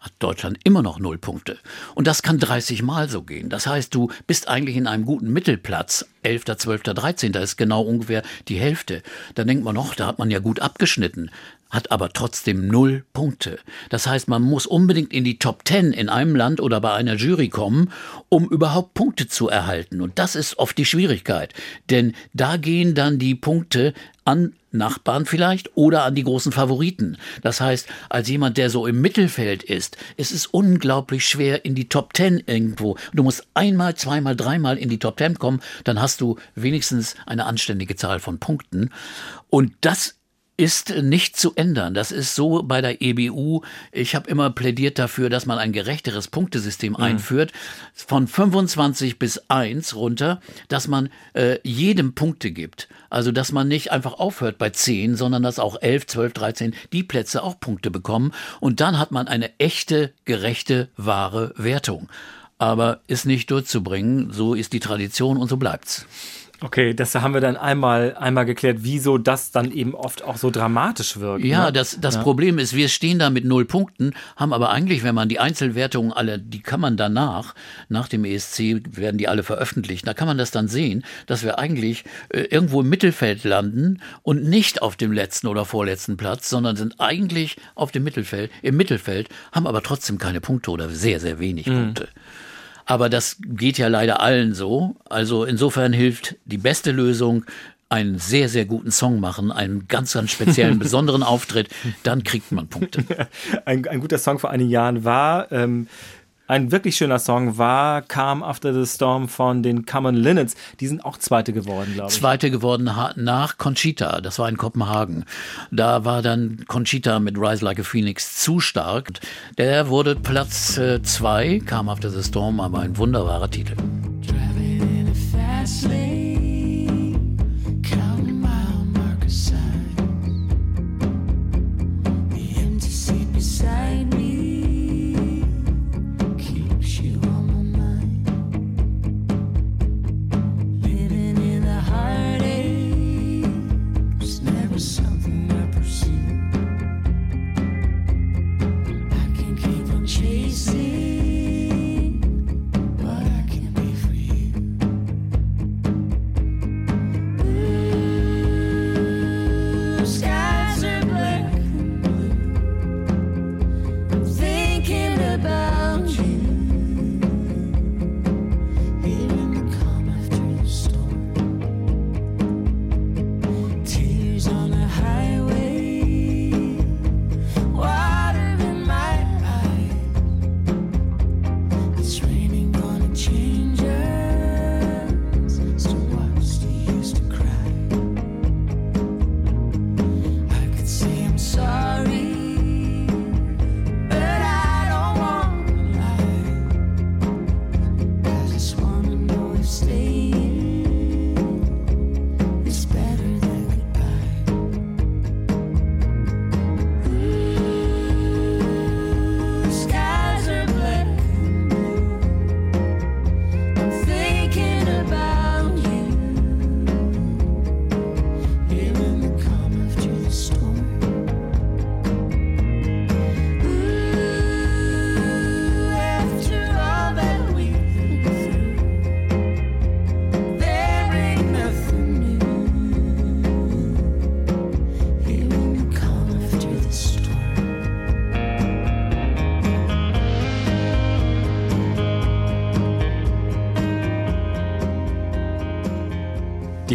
hat Deutschland immer noch null Punkte. Und das kann 30 Mal so gehen. Das heißt, du bist eigentlich in einem guten Mittelplatz. 11., 12., 13. ist genau ungefähr die Hälfte. Da denkt man noch, da hat man ja gut abgeschnitten hat aber trotzdem null Punkte. Das heißt, man muss unbedingt in die Top Ten in einem Land oder bei einer Jury kommen, um überhaupt Punkte zu erhalten. Und das ist oft die Schwierigkeit. Denn da gehen dann die Punkte an Nachbarn vielleicht oder an die großen Favoriten. Das heißt, als jemand, der so im Mittelfeld ist, ist es unglaublich schwer in die Top Ten irgendwo. Du musst einmal, zweimal, dreimal in die Top Ten kommen, dann hast du wenigstens eine anständige Zahl von Punkten. Und das ist nicht zu ändern. Das ist so bei der EBU. Ich habe immer plädiert dafür, dass man ein gerechteres Punktesystem mhm. einführt, von 25 bis 1 runter, dass man äh, jedem Punkte gibt. Also, dass man nicht einfach aufhört bei 10, sondern dass auch 11, 12, 13 die Plätze auch Punkte bekommen. Und dann hat man eine echte, gerechte, wahre Wertung. Aber ist nicht durchzubringen. So ist die Tradition und so bleibt's. Okay, das haben wir dann einmal, einmal geklärt, wieso das dann eben oft auch so dramatisch wirkt. Ja, ne? das, das ja. Problem ist, wir stehen da mit null Punkten, haben aber eigentlich, wenn man die Einzelwertungen alle, die kann man danach, nach dem ESC werden die alle veröffentlicht, da kann man das dann sehen, dass wir eigentlich äh, irgendwo im Mittelfeld landen und nicht auf dem letzten oder vorletzten Platz, sondern sind eigentlich auf dem Mittelfeld, im Mittelfeld, haben aber trotzdem keine Punkte oder sehr, sehr wenig mhm. Punkte. Aber das geht ja leider allen so. Also insofern hilft die beste Lösung, einen sehr, sehr guten Song machen, einen ganz, ganz speziellen, [laughs] besonderen Auftritt, dann kriegt man Punkte. [laughs] Ein, ein guter Song vor einigen Jahren war ähm, ein wirklich schöner Song war Calm After the Storm von den Common Linnets. Die sind auch Zweite geworden, glaube ich. Zweite geworden nach Conchita. Das war in Kopenhagen. Da war dann Conchita mit Rise Like a Phoenix zu stark. Der wurde Platz äh, zwei, Calm After the Storm, aber ein wunderbarer Titel. Driving in a fast lane.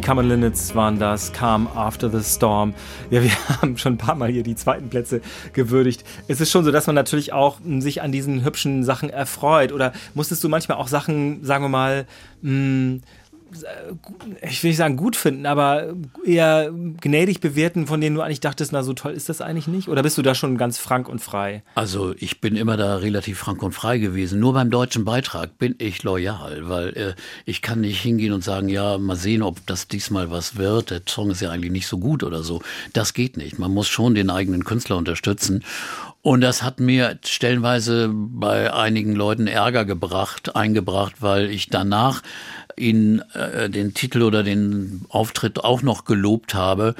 Common Linnets waren das, Calm After the Storm. Ja, wir [laughs] haben schon ein paar Mal hier die zweiten Plätze gewürdigt. Es ist schon so, dass man natürlich auch hm, sich an diesen hübschen Sachen erfreut. Oder musstest du manchmal auch Sachen, sagen wir mal, mh, hm, ich will nicht sagen gut finden, aber eher gnädig bewerten, von denen du eigentlich dachtest, na so toll ist das eigentlich nicht? Oder bist du da schon ganz frank und frei? Also ich bin immer da relativ frank und frei gewesen. Nur beim deutschen Beitrag bin ich loyal, weil äh, ich kann nicht hingehen und sagen, ja, mal sehen, ob das diesmal was wird. Der Song ist ja eigentlich nicht so gut oder so. Das geht nicht. Man muss schon den eigenen Künstler unterstützen. Und das hat mir stellenweise bei einigen Leuten Ärger gebracht, eingebracht, weil ich danach ihn äh, den Titel oder den Auftritt auch noch gelobt habe,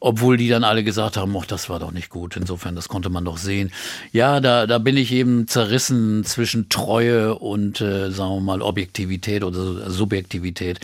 obwohl die dann alle gesagt haben, ach, das war doch nicht gut. Insofern, das konnte man doch sehen. Ja, da, da bin ich eben zerrissen zwischen Treue und, äh, sagen wir mal, Objektivität oder Subjektivität.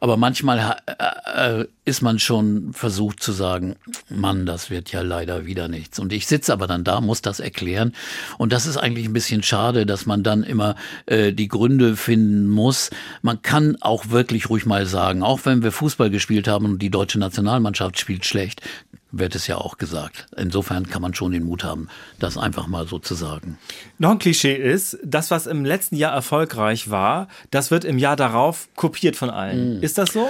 Aber manchmal äh, ist man schon versucht zu sagen, Mann, das wird ja leider wieder nichts. Und ich sitze aber dann da, muss das erklären. Und das ist eigentlich ein bisschen schade, dass man dann immer äh, die Gründe finden muss. Man kann auch wirklich ruhig mal sagen, auch wenn wir Fußball gespielt haben und die deutsche Nationalmannschaft spielt schlecht, wird es ja auch gesagt. Insofern kann man schon den Mut haben, das einfach mal so zu sagen. Noch ein Klischee ist, das, was im letzten Jahr erfolgreich war, das wird im Jahr darauf kopiert von allen. Mm. Ist das so?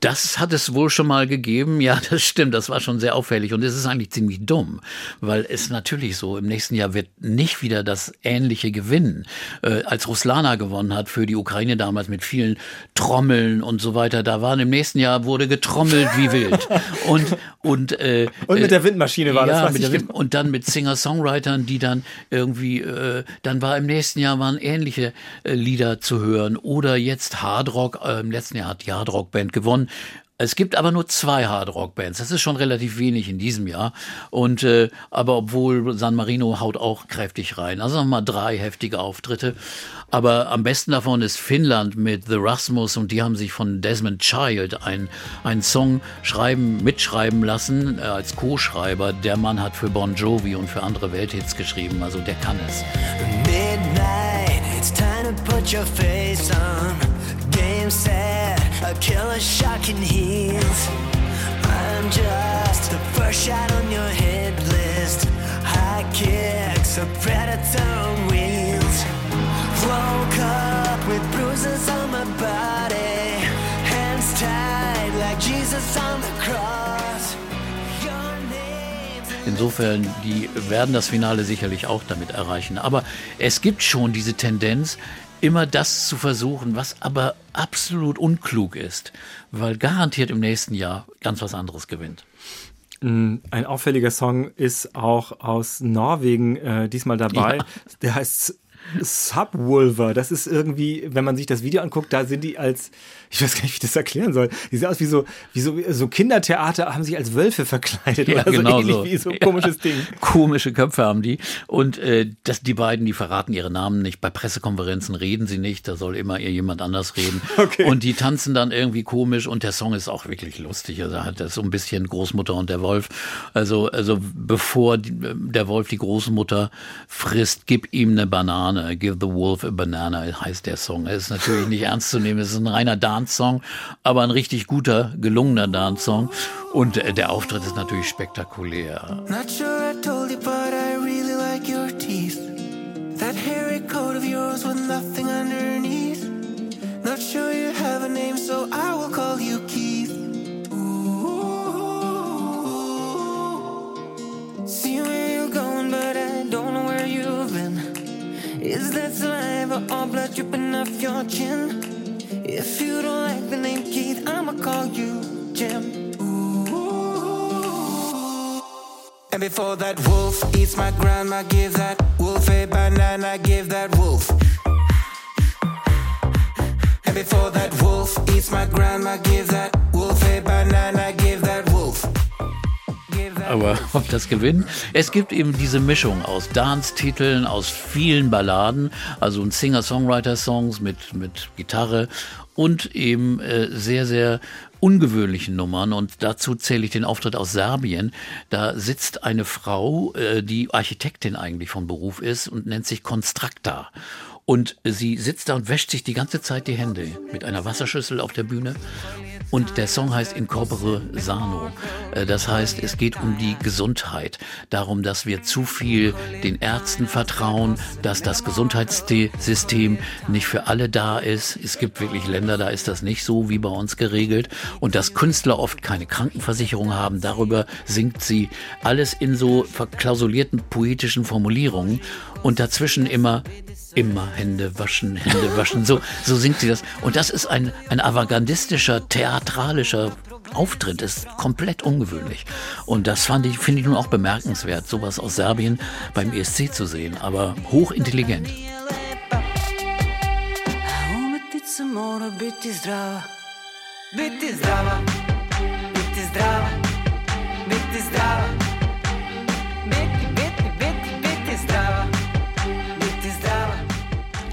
Das hat es wohl schon mal gegeben. Ja, [laughs] das stimmt. Das war schon sehr auffällig. Und es ist eigentlich ziemlich dumm, weil es natürlich so, im nächsten Jahr wird nicht wieder das Ähnliche gewinnen. Äh, als Ruslana gewonnen hat für die Ukraine damals mit vielen Trommeln und so weiter, da waren im nächsten Jahr wurde getrommelt wie wild. [laughs] Und, und äh, äh, und mit der Windmaschine war ja, das. Mit Wind, und dann mit Singer-Songwritern, die dann irgendwie, äh, dann war im nächsten Jahr waren ähnliche äh, Lieder zu hören. Oder jetzt Hardrock, äh, im letzten Jahr hat die Hardrock-Band gewonnen. Es gibt aber nur zwei Hardrock-Bands. Das ist schon relativ wenig in diesem Jahr. Und äh, aber obwohl San Marino haut auch kräftig rein. Also nochmal drei heftige Auftritte. Aber am besten davon ist Finnland mit The Rasmus und die haben sich von Desmond Child einen, einen Song schreiben, mitschreiben lassen äh, als Co-Schreiber. Der Mann hat für Bon Jovi und für andere Welthits geschrieben. Also der kann es. Midnight, it's time to put your face on. Game set. A killer shot can heal. I'm just the first shot on your hit list. High kicks, a predator on wheels. Woke up with bruises on my body. Hands tied like Jesus on the cross. Insofern, die werden das Finale sicherlich auch damit erreichen. Aber es gibt schon diese Tendenz, immer das zu versuchen, was aber absolut unklug ist, weil garantiert im nächsten Jahr ganz was anderes gewinnt. Mm, ein auffälliger Song ist auch aus Norwegen äh, diesmal dabei. Ja. Der heißt Subwoofer. Das ist irgendwie, wenn man sich das Video anguckt, da sind die als ich weiß gar nicht, wie ich das erklären soll. Die sehen aus wie so, wie so, so Kindertheater haben sich als Wölfe verkleidet ja, oder genau so ähnlich so. wie so ein komisches ja. Ding. [laughs] Komische Köpfe haben die. Und äh, das, die beiden, die verraten ihre Namen nicht. Bei Pressekonferenzen reden sie nicht, da soll immer jemand anders reden. [laughs] Okay. Und die tanzen dann irgendwie komisch und der Song ist auch wirklich lustig. Also hat das so ein bisschen Großmutter und der Wolf. Also, also bevor die, der Wolf die Großmutter frisst, gib ihm eine Banane. Give the wolf a banana heißt der Song. Es ist natürlich nicht ernst zu nehmen. Es ist ein reiner Dance-Song, aber ein richtig guter, gelungener Dance-Song. Und äh, der Auftritt ist natürlich spektakulär. Not sure I told you, but I really like your teeth. That hairy coat of yours with nothing underneath. Not sure you have a name, so I will call you Keith. Ooh. See where you're going, but I don't know where you've been. Is that saliva or blood dripping off your chin? If you don't like the name Keith, I'ma call you Jim. Ooh. And before that wolf eats my grandma, give that wolf a banana, give that wolf. And before that wolf eats my grandma, give that wolf a banana, give that wolf. Aber ob das gewinnt? Es gibt eben diese Mischung aus Dance-Titeln, aus vielen Balladen, also ein Singer-Songwriter-Songs mit, mit Gitarre und eben äh, sehr, sehr ungewöhnlichen Nummern. Und dazu zähle ich den Auftritt aus Serbien. Da sitzt eine Frau, äh, die Architektin eigentlich von Beruf ist und nennt sich Constracta. Und sie sitzt da und wäscht sich die ganze Zeit die Hände mit einer Wasserschüssel auf der Bühne Und der Song heißt Incorpore Sano. Äh, das heißt, es geht um die Gesundheit. Darum, dass wir zu viel den Ärzten vertrauen, dass das Gesundheitssystem nicht für alle da ist. Es gibt wirklich Länder, da ist das nicht so wie bei uns geregelt. Und dass Künstler oft keine Krankenversicherung haben, darüber singt sie alles in so verklausulierten poetischen Formulierungen und dazwischen immer immer Hände waschen, Hände waschen. So, so singt sie das. Und das ist ein, ein avantgardistischer, theatralischer Auftritt. Ist komplett ungewöhnlich. Und das fand ich, finde ich nun auch bemerkenswert, sowas aus Serbien beim ESC zu sehen. Aber hochintelligent. Biti zdrava, biti zdrava, biti zdrava,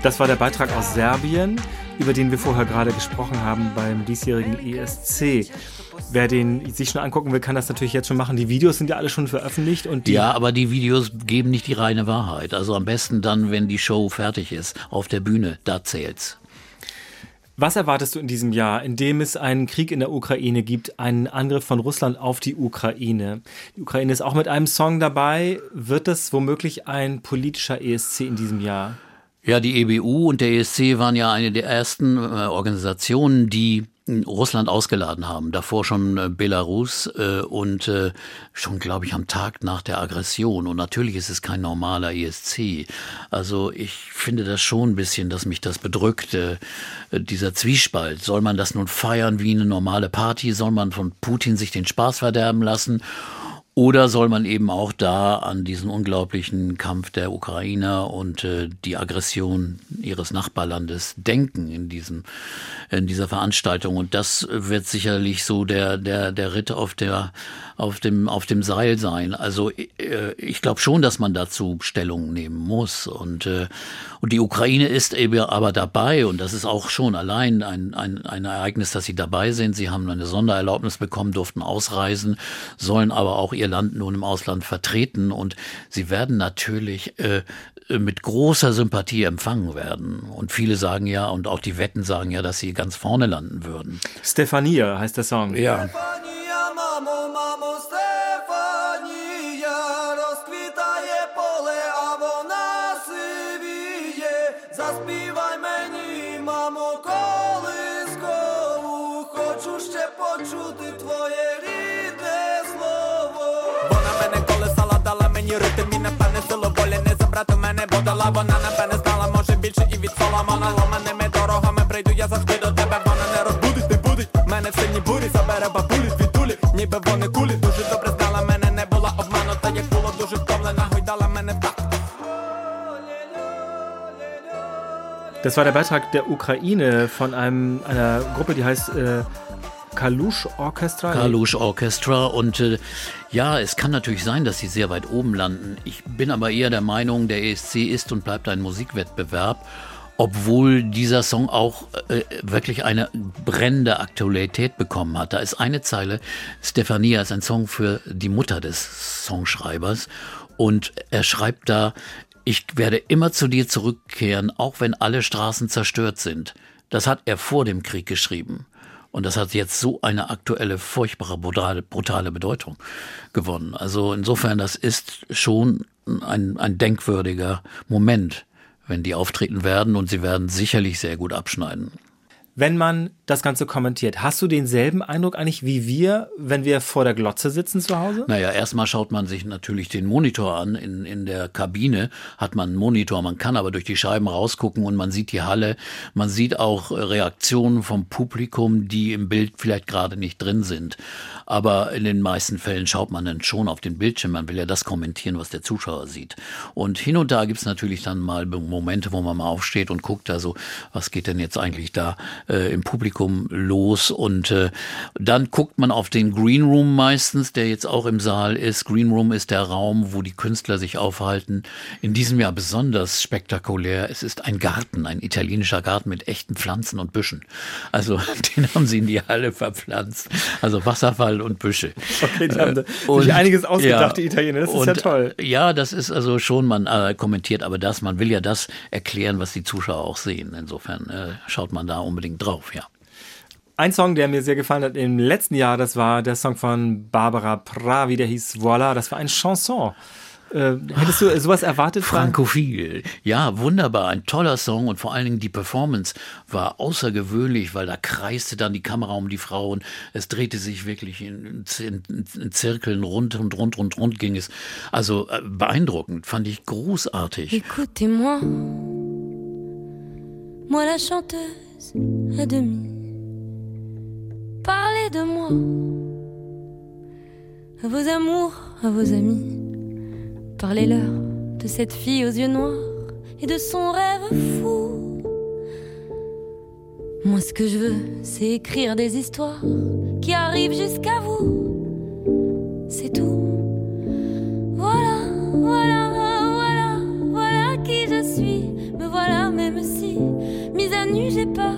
Das war der Beitrag aus Serbien, über den wir vorher gerade gesprochen haben beim diesjährigen ESC. Wer den sich schon angucken will, kann das natürlich jetzt schon machen. Die Videos sind ja alle schon veröffentlicht und Ja, aber die Videos geben nicht die reine Wahrheit. Also am besten dann, wenn die Show fertig ist, auf der Bühne, da zählt's. Was erwartest du in diesem Jahr, in dem es einen Krieg in der Ukraine gibt, einen Angriff von Russland auf die Ukraine? Die Ukraine ist auch mit einem Song dabei. Wird das womöglich ein politischer ESC in diesem Jahr? Ja, die EBU und der ESC waren ja eine der ersten äh, Organisationen, die Russland ausgeladen haben. Davor schon äh, Belarus äh, und äh, schon, glaube ich, am Tag nach der Aggression. Und natürlich ist es kein normaler ESC. Also ich finde das schon ein bisschen, dass mich das bedrückt, äh, dieser Zwiespalt. Soll man das nun feiern wie eine normale Party? Soll man von Putin sich den Spaß verderben lassen? Oder soll man eben auch da an diesen unglaublichen Kampf der Ukrainer und äh, die Aggression ihres Nachbarlandes denken in diesem in dieser Veranstaltung? Und das wird sicherlich so der der der Ritt auf der auf dem auf dem Seil sein. Also äh, ich glaube schon, dass man dazu Stellung nehmen muss und äh, und die Ukraine ist eben aber dabei, und das ist auch schon allein ein, ein, ein Ereignis, dass sie dabei sind. Sie haben eine Sondererlaubnis bekommen, durften ausreisen, sollen aber auch ihr Land nun im Ausland vertreten. Und sie werden natürlich äh, mit großer Sympathie empfangen werden. Und viele sagen ja, und auch die Wetten sagen ja, dass sie ganz vorne landen würden. Stefania heißt der Song. Ja. Stefania, Mamo, Mamo, Stefania. Заспівай мені, мамо, колискову, хочу ще почути твоє рідне слово. Вона мене колесала, дала мені ритм і напевне силу волі не забрати мене Das war der Beitrag der Ukraine von einem, einer Gruppe, die heißt äh, Kalush Orchestra. Kalush Orchestra und äh, ja, es kann natürlich sein, dass sie sehr weit oben landen. Ich bin aber eher der Meinung, der ESC ist und bleibt ein Musikwettbewerb, obwohl dieser Song auch äh, wirklich eine brennende Aktualität bekommen hat. Da ist eine Zeile, Stefania ist ein Song für die Mutter des Songschreibers und er schreibt da, ich werde immer zu dir zurückkehren, auch wenn alle Straßen zerstört sind. Das hat er vor dem Krieg geschrieben. Und das hat jetzt so eine aktuelle, furchtbare, brutale, brutale Bedeutung gewonnen. Also insofern, das ist schon ein, ein denkwürdiger Moment, wenn die auftreten werden und sie werden sicherlich sehr gut abschneiden. Wenn man das Ganze kommentiert, hast du denselben Eindruck eigentlich wie wir, wenn wir vor der Glotze sitzen zu Hause? Naja, erstmal schaut man sich natürlich den Monitor an. In, in der Kabine hat man einen Monitor, man kann aber durch die Scheiben rausgucken und man sieht die Halle. Man sieht auch Reaktionen vom Publikum, die im Bild vielleicht gerade nicht drin sind. Aber in den meisten Fällen schaut man dann schon auf den Bildschirm. Man will ja das kommentieren, was der Zuschauer sieht. Und hin und da gibt's natürlich dann mal Momente, wo man mal aufsteht und guckt, also was geht denn jetzt eigentlich da äh, im Publikum los? Und äh, dann guckt man auf den Green Room meistens, der jetzt auch im Saal ist. Green Room ist der Raum, wo die Künstler sich aufhalten. In diesem Jahr besonders spektakulär. Es ist ein Garten, ein italienischer Garten mit echten Pflanzen und Büschen. Also [laughs] den haben sie in die Halle verpflanzt. Also Wasserfall und Büsche. Okay, die haben Äh, da sich einiges ausgedacht, die Italiener. Das ist ja und, toll. Ja, das ist also schon, man äh, kommentiert aber das, man will ja das erklären, was die Zuschauer auch sehen. Insofern äh, schaut man da unbedingt drauf, ja. Ein Song, der mir sehr gefallen hat im letzten Jahr, das war der Song von Barbara Pravi, der hieß Voila. Das war ein Chanson. Äh, hättest du sowas erwartet? Frankophil. Ja, wunderbar. Ein toller Song und vor allen Dingen die Performance war außergewöhnlich, weil da kreiste dann die Kamera um die Frau und es drehte sich wirklich in, in, in Zirkeln rund und rund und rund ging es. Also äh, beeindruckend, fand ich großartig. Écoutez-moi, moi la chanteuse à demi. Parlez de moi, à vos amours, à vos amis. Parlez-leur de cette fille aux yeux noirs et de son rêve fou. Moi, ce que je veux, c'est écrire des histoires qui arrivent jusqu'à vous. C'est tout. Voilà, voilà, voilà, voilà qui je suis. Me voilà, même si, mise à nu, j'ai peur.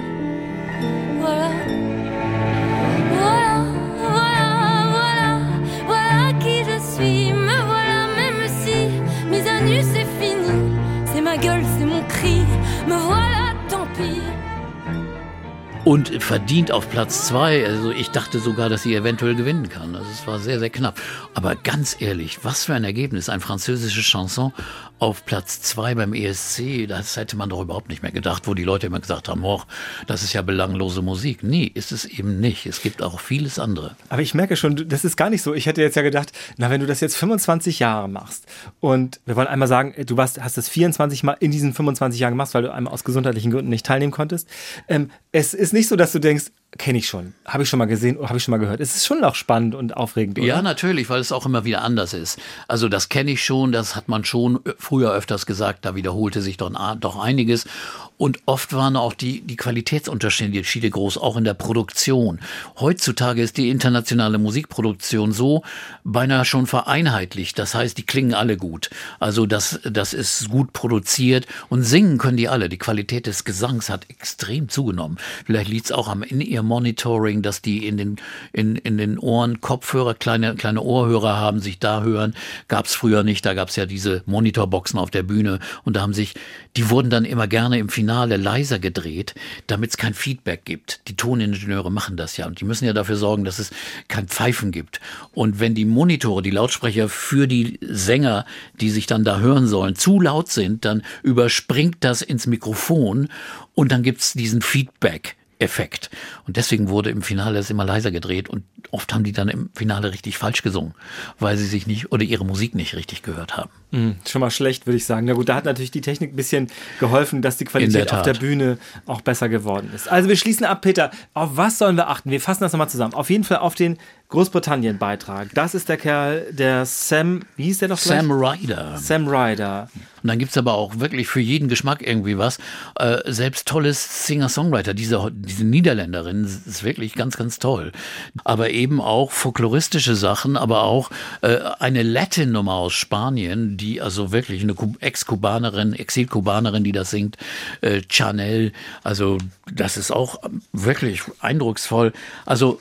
Und verdient auf Platz zwei. Also ich dachte sogar, dass sie eventuell gewinnen kann. Also es war sehr, sehr knapp. Aber ganz ehrlich, was für ein Ergebnis. Ein französische Chanson auf Platz zwei beim ESC. Das hätte man doch überhaupt nicht mehr gedacht, wo die Leute immer gesagt haben, oh, das ist ja belanglose Musik. Nee, ist es eben nicht. Es gibt auch vieles andere. Aber ich merke schon, das ist gar nicht so. Ich hätte jetzt ja gedacht, na, wenn du das jetzt 25 Jahre machst und wir wollen einmal sagen, du warst, hast das 24 Mal in diesen 25 Jahren gemacht, weil du einmal aus gesundheitlichen Gründen nicht teilnehmen konntest. Ähm, es ist nicht so, dass du denkst, kenne ich schon, habe ich schon mal gesehen oder habe ich schon mal gehört. Es ist schon noch spannend und aufregend, oder? Ja, natürlich, weil es auch immer wieder anders ist. Also das kenne ich schon, das hat man schon früher öfters gesagt, da wiederholte sich doch, doch einiges. Und oft waren auch die, die Qualitätsunterschiede groß, auch in der Produktion. Heutzutage ist die internationale Musikproduktion so beinahe schon vereinheitlicht. Das heißt, die klingen alle gut. Also das, das ist gut produziert und singen können die alle. Die Qualität des Gesangs hat extrem zugenommen. Vielleicht liegt es auch am In-Ear-Monitoring, dass die in den, in, in den Ohren Kopfhörer, kleine, kleine Ohrhörer haben, sich da hören. Gab es früher nicht. Da gab es ja diese Monitorboxen auf der Bühne und da haben sich, die wurden dann immer gerne im Finale leiser gedreht, damit es kein Feedback gibt. Die Toningenieure machen das ja und die müssen ja dafür sorgen, dass es kein Pfeifen gibt. Und wenn die Monitore, die Lautsprecher für die Sänger, die sich dann da hören sollen, zu laut sind, dann überspringt das ins Mikrofon und dann gibt's diesen Feedback. Effekt. Und deswegen wurde im Finale es immer leiser gedreht und oft haben die dann im Finale richtig falsch gesungen, weil sie sich nicht oder ihre Musik nicht richtig gehört haben. Mhm, schon mal schlecht, würde ich sagen. Na gut, da hat natürlich die Technik ein bisschen geholfen, dass die Qualität der auf der Bühne auch besser geworden ist. Also wir schließen ab, Peter. Auf was sollen wir achten? Wir fassen das nochmal zusammen. Auf jeden Fall auf den Großbritannien-Beitrag. Das ist der Kerl, der Sam, wie hieß der noch gleich? Sam Ryder. Sam Ryder. Und dann gibt's aber auch wirklich für jeden Geschmack irgendwie was. Äh, selbst tolles Singer-Songwriter. Diese, diese Niederländerin ist wirklich ganz, ganz toll. Aber eben auch folkloristische Sachen, aber auch äh, eine Latin-Nummer aus Spanien, die also wirklich eine Ku- Ex-Kubanerin, Exil-Kubanerin, die das singt, äh, Chanel. Also das ist auch wirklich eindrucksvoll. Also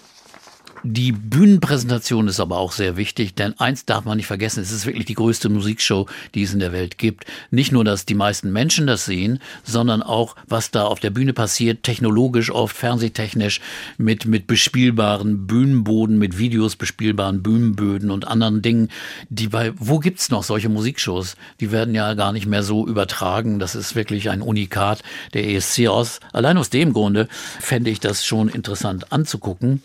die Bühnenpräsentation ist aber auch sehr wichtig, denn eins darf man nicht vergessen, es ist wirklich die größte Musikshow, die es in der Welt gibt. Nicht nur, dass die meisten Menschen das sehen, sondern auch, was da auf der Bühne passiert, technologisch oft, fernsehtechnisch, mit, mit bespielbaren Bühnenboden, mit Videos bespielbaren Bühnenböden und anderen Dingen, die bei, wo gibt's noch solche Musikshows? Die werden ja gar nicht mehr so übertragen. Das ist wirklich ein Unikat der ESC aus. Allein aus dem Grunde fände ich das schon interessant anzugucken.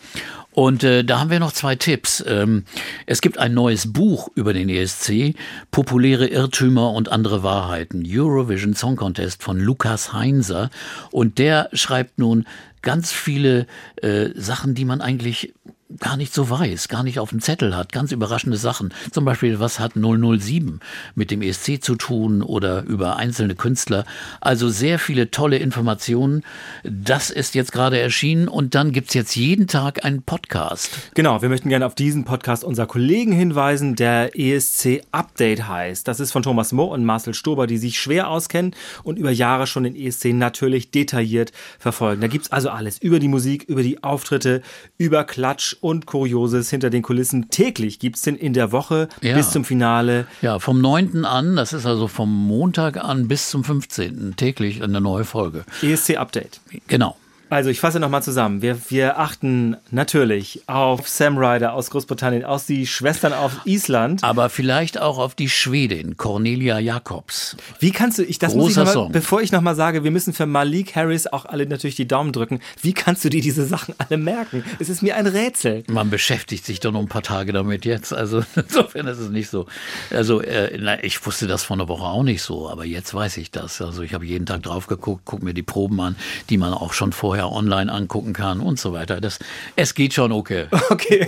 Und äh, da haben wir noch zwei Tipps. Ähm, es gibt ein neues Buch über den ESC, Populäre Irrtümer und andere Wahrheiten, Eurovision Song Contest von Lukas Heinzer. Und der schreibt nun ganz viele äh, Sachen, die man eigentlich gar nicht so weiß, gar nicht auf dem Zettel hat. Ganz überraschende Sachen. Zum Beispiel, was hat 007 mit dem ESC zu tun oder über einzelne Künstler. Also sehr viele tolle Informationen. Das ist jetzt gerade erschienen und dann gibt's jetzt jeden Tag einen Podcast. Genau, wir möchten gerne auf diesen Podcast unserer Kollegen hinweisen, der ESC Update heißt. Das ist von Thomas Mohr und Marcel Stober, die sich schwer auskennen und über Jahre schon den ESC natürlich detailliert verfolgen. Da gibt's also alles über die Musik, über die Auftritte, über Klatsch und Kurioses hinter den Kulissen. Täglich gibt's den in der Woche Ja. bis zum Finale. Ja, vom 9. an, das ist also vom Montag an bis zum 15. täglich eine neue Folge. ESC Update. Genau. Also ich fasse nochmal zusammen. Wir, wir achten natürlich auf Sam Ryder aus Großbritannien, aus die Schwestern auf Island. Aber vielleicht auch auf die Schwedin, Cornelia Jacobs. Wie kannst du, ich, das muss ich Großer noch mal, Song. bevor ich nochmal sage, wir müssen für Malik Harris auch alle natürlich die Daumen drücken. Wie kannst du dir diese Sachen alle merken? Es ist mir ein Rätsel. Man beschäftigt sich doch noch ein paar Tage damit jetzt. Also [laughs] insofern ist es nicht so. Also äh, na, ich wusste das vor einer Woche auch nicht so, aber jetzt weiß ich das. Also ich habe jeden Tag drauf geguckt, gucke mir die Proben an, die man auch schon vorher online angucken kann und so weiter. Das, es geht schon okay. [laughs] Okay,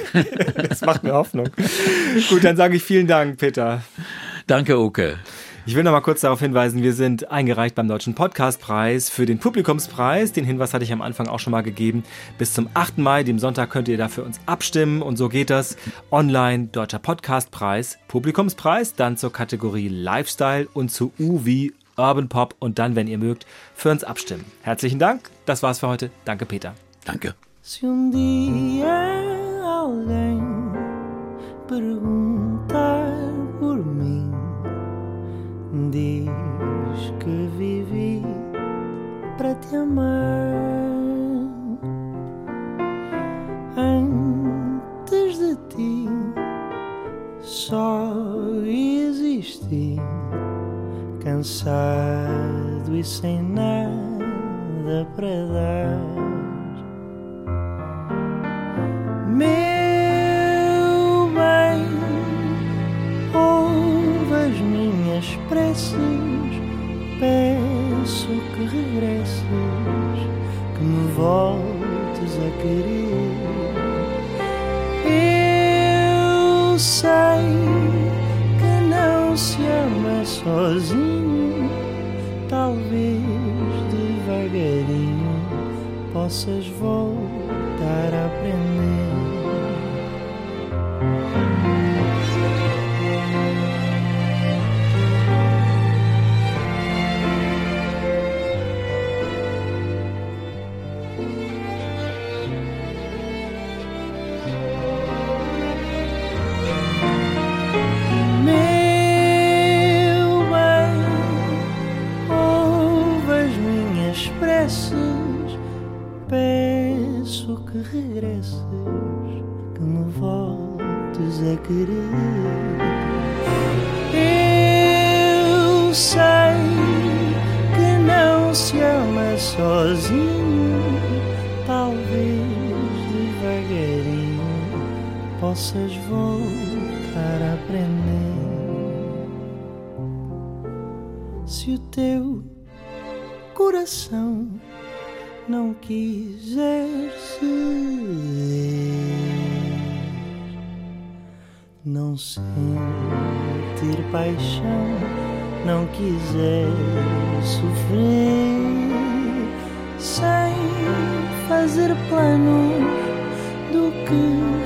das macht mir Hoffnung. Gut, dann sage ich vielen Dank, Peter. Danke, Oke. Ich will noch mal kurz darauf hinweisen, wir sind eingereicht beim Deutschen Podcastpreis für den Publikumspreis. Den Hinweis hatte ich am Anfang auch schon mal gegeben. Bis zum 8. Mai, dem Sonntag, könnt ihr da für uns abstimmen. Und so geht das. Online Deutscher Podcastpreis, Publikumspreis, dann zur Kategorie Lifestyle und zu U wie Urban Pop und dann, wenn ihr mögt, für uns abstimmen. Herzlichen Dank. Das war's für heute. Danke, Peter. Danke. Diz que vivi para te amar. Antes de ti, só existi cansado e sem nada para dar. Meu bem, ouve as minhas preces, peço que regresses, que me voltes a querer. Eu sei sozinho, talvez devagarinho possas voltar a aprender. Coração não quiser ceder, não sentir paixão, não quiser sofrer, sem fazer planos do que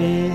पे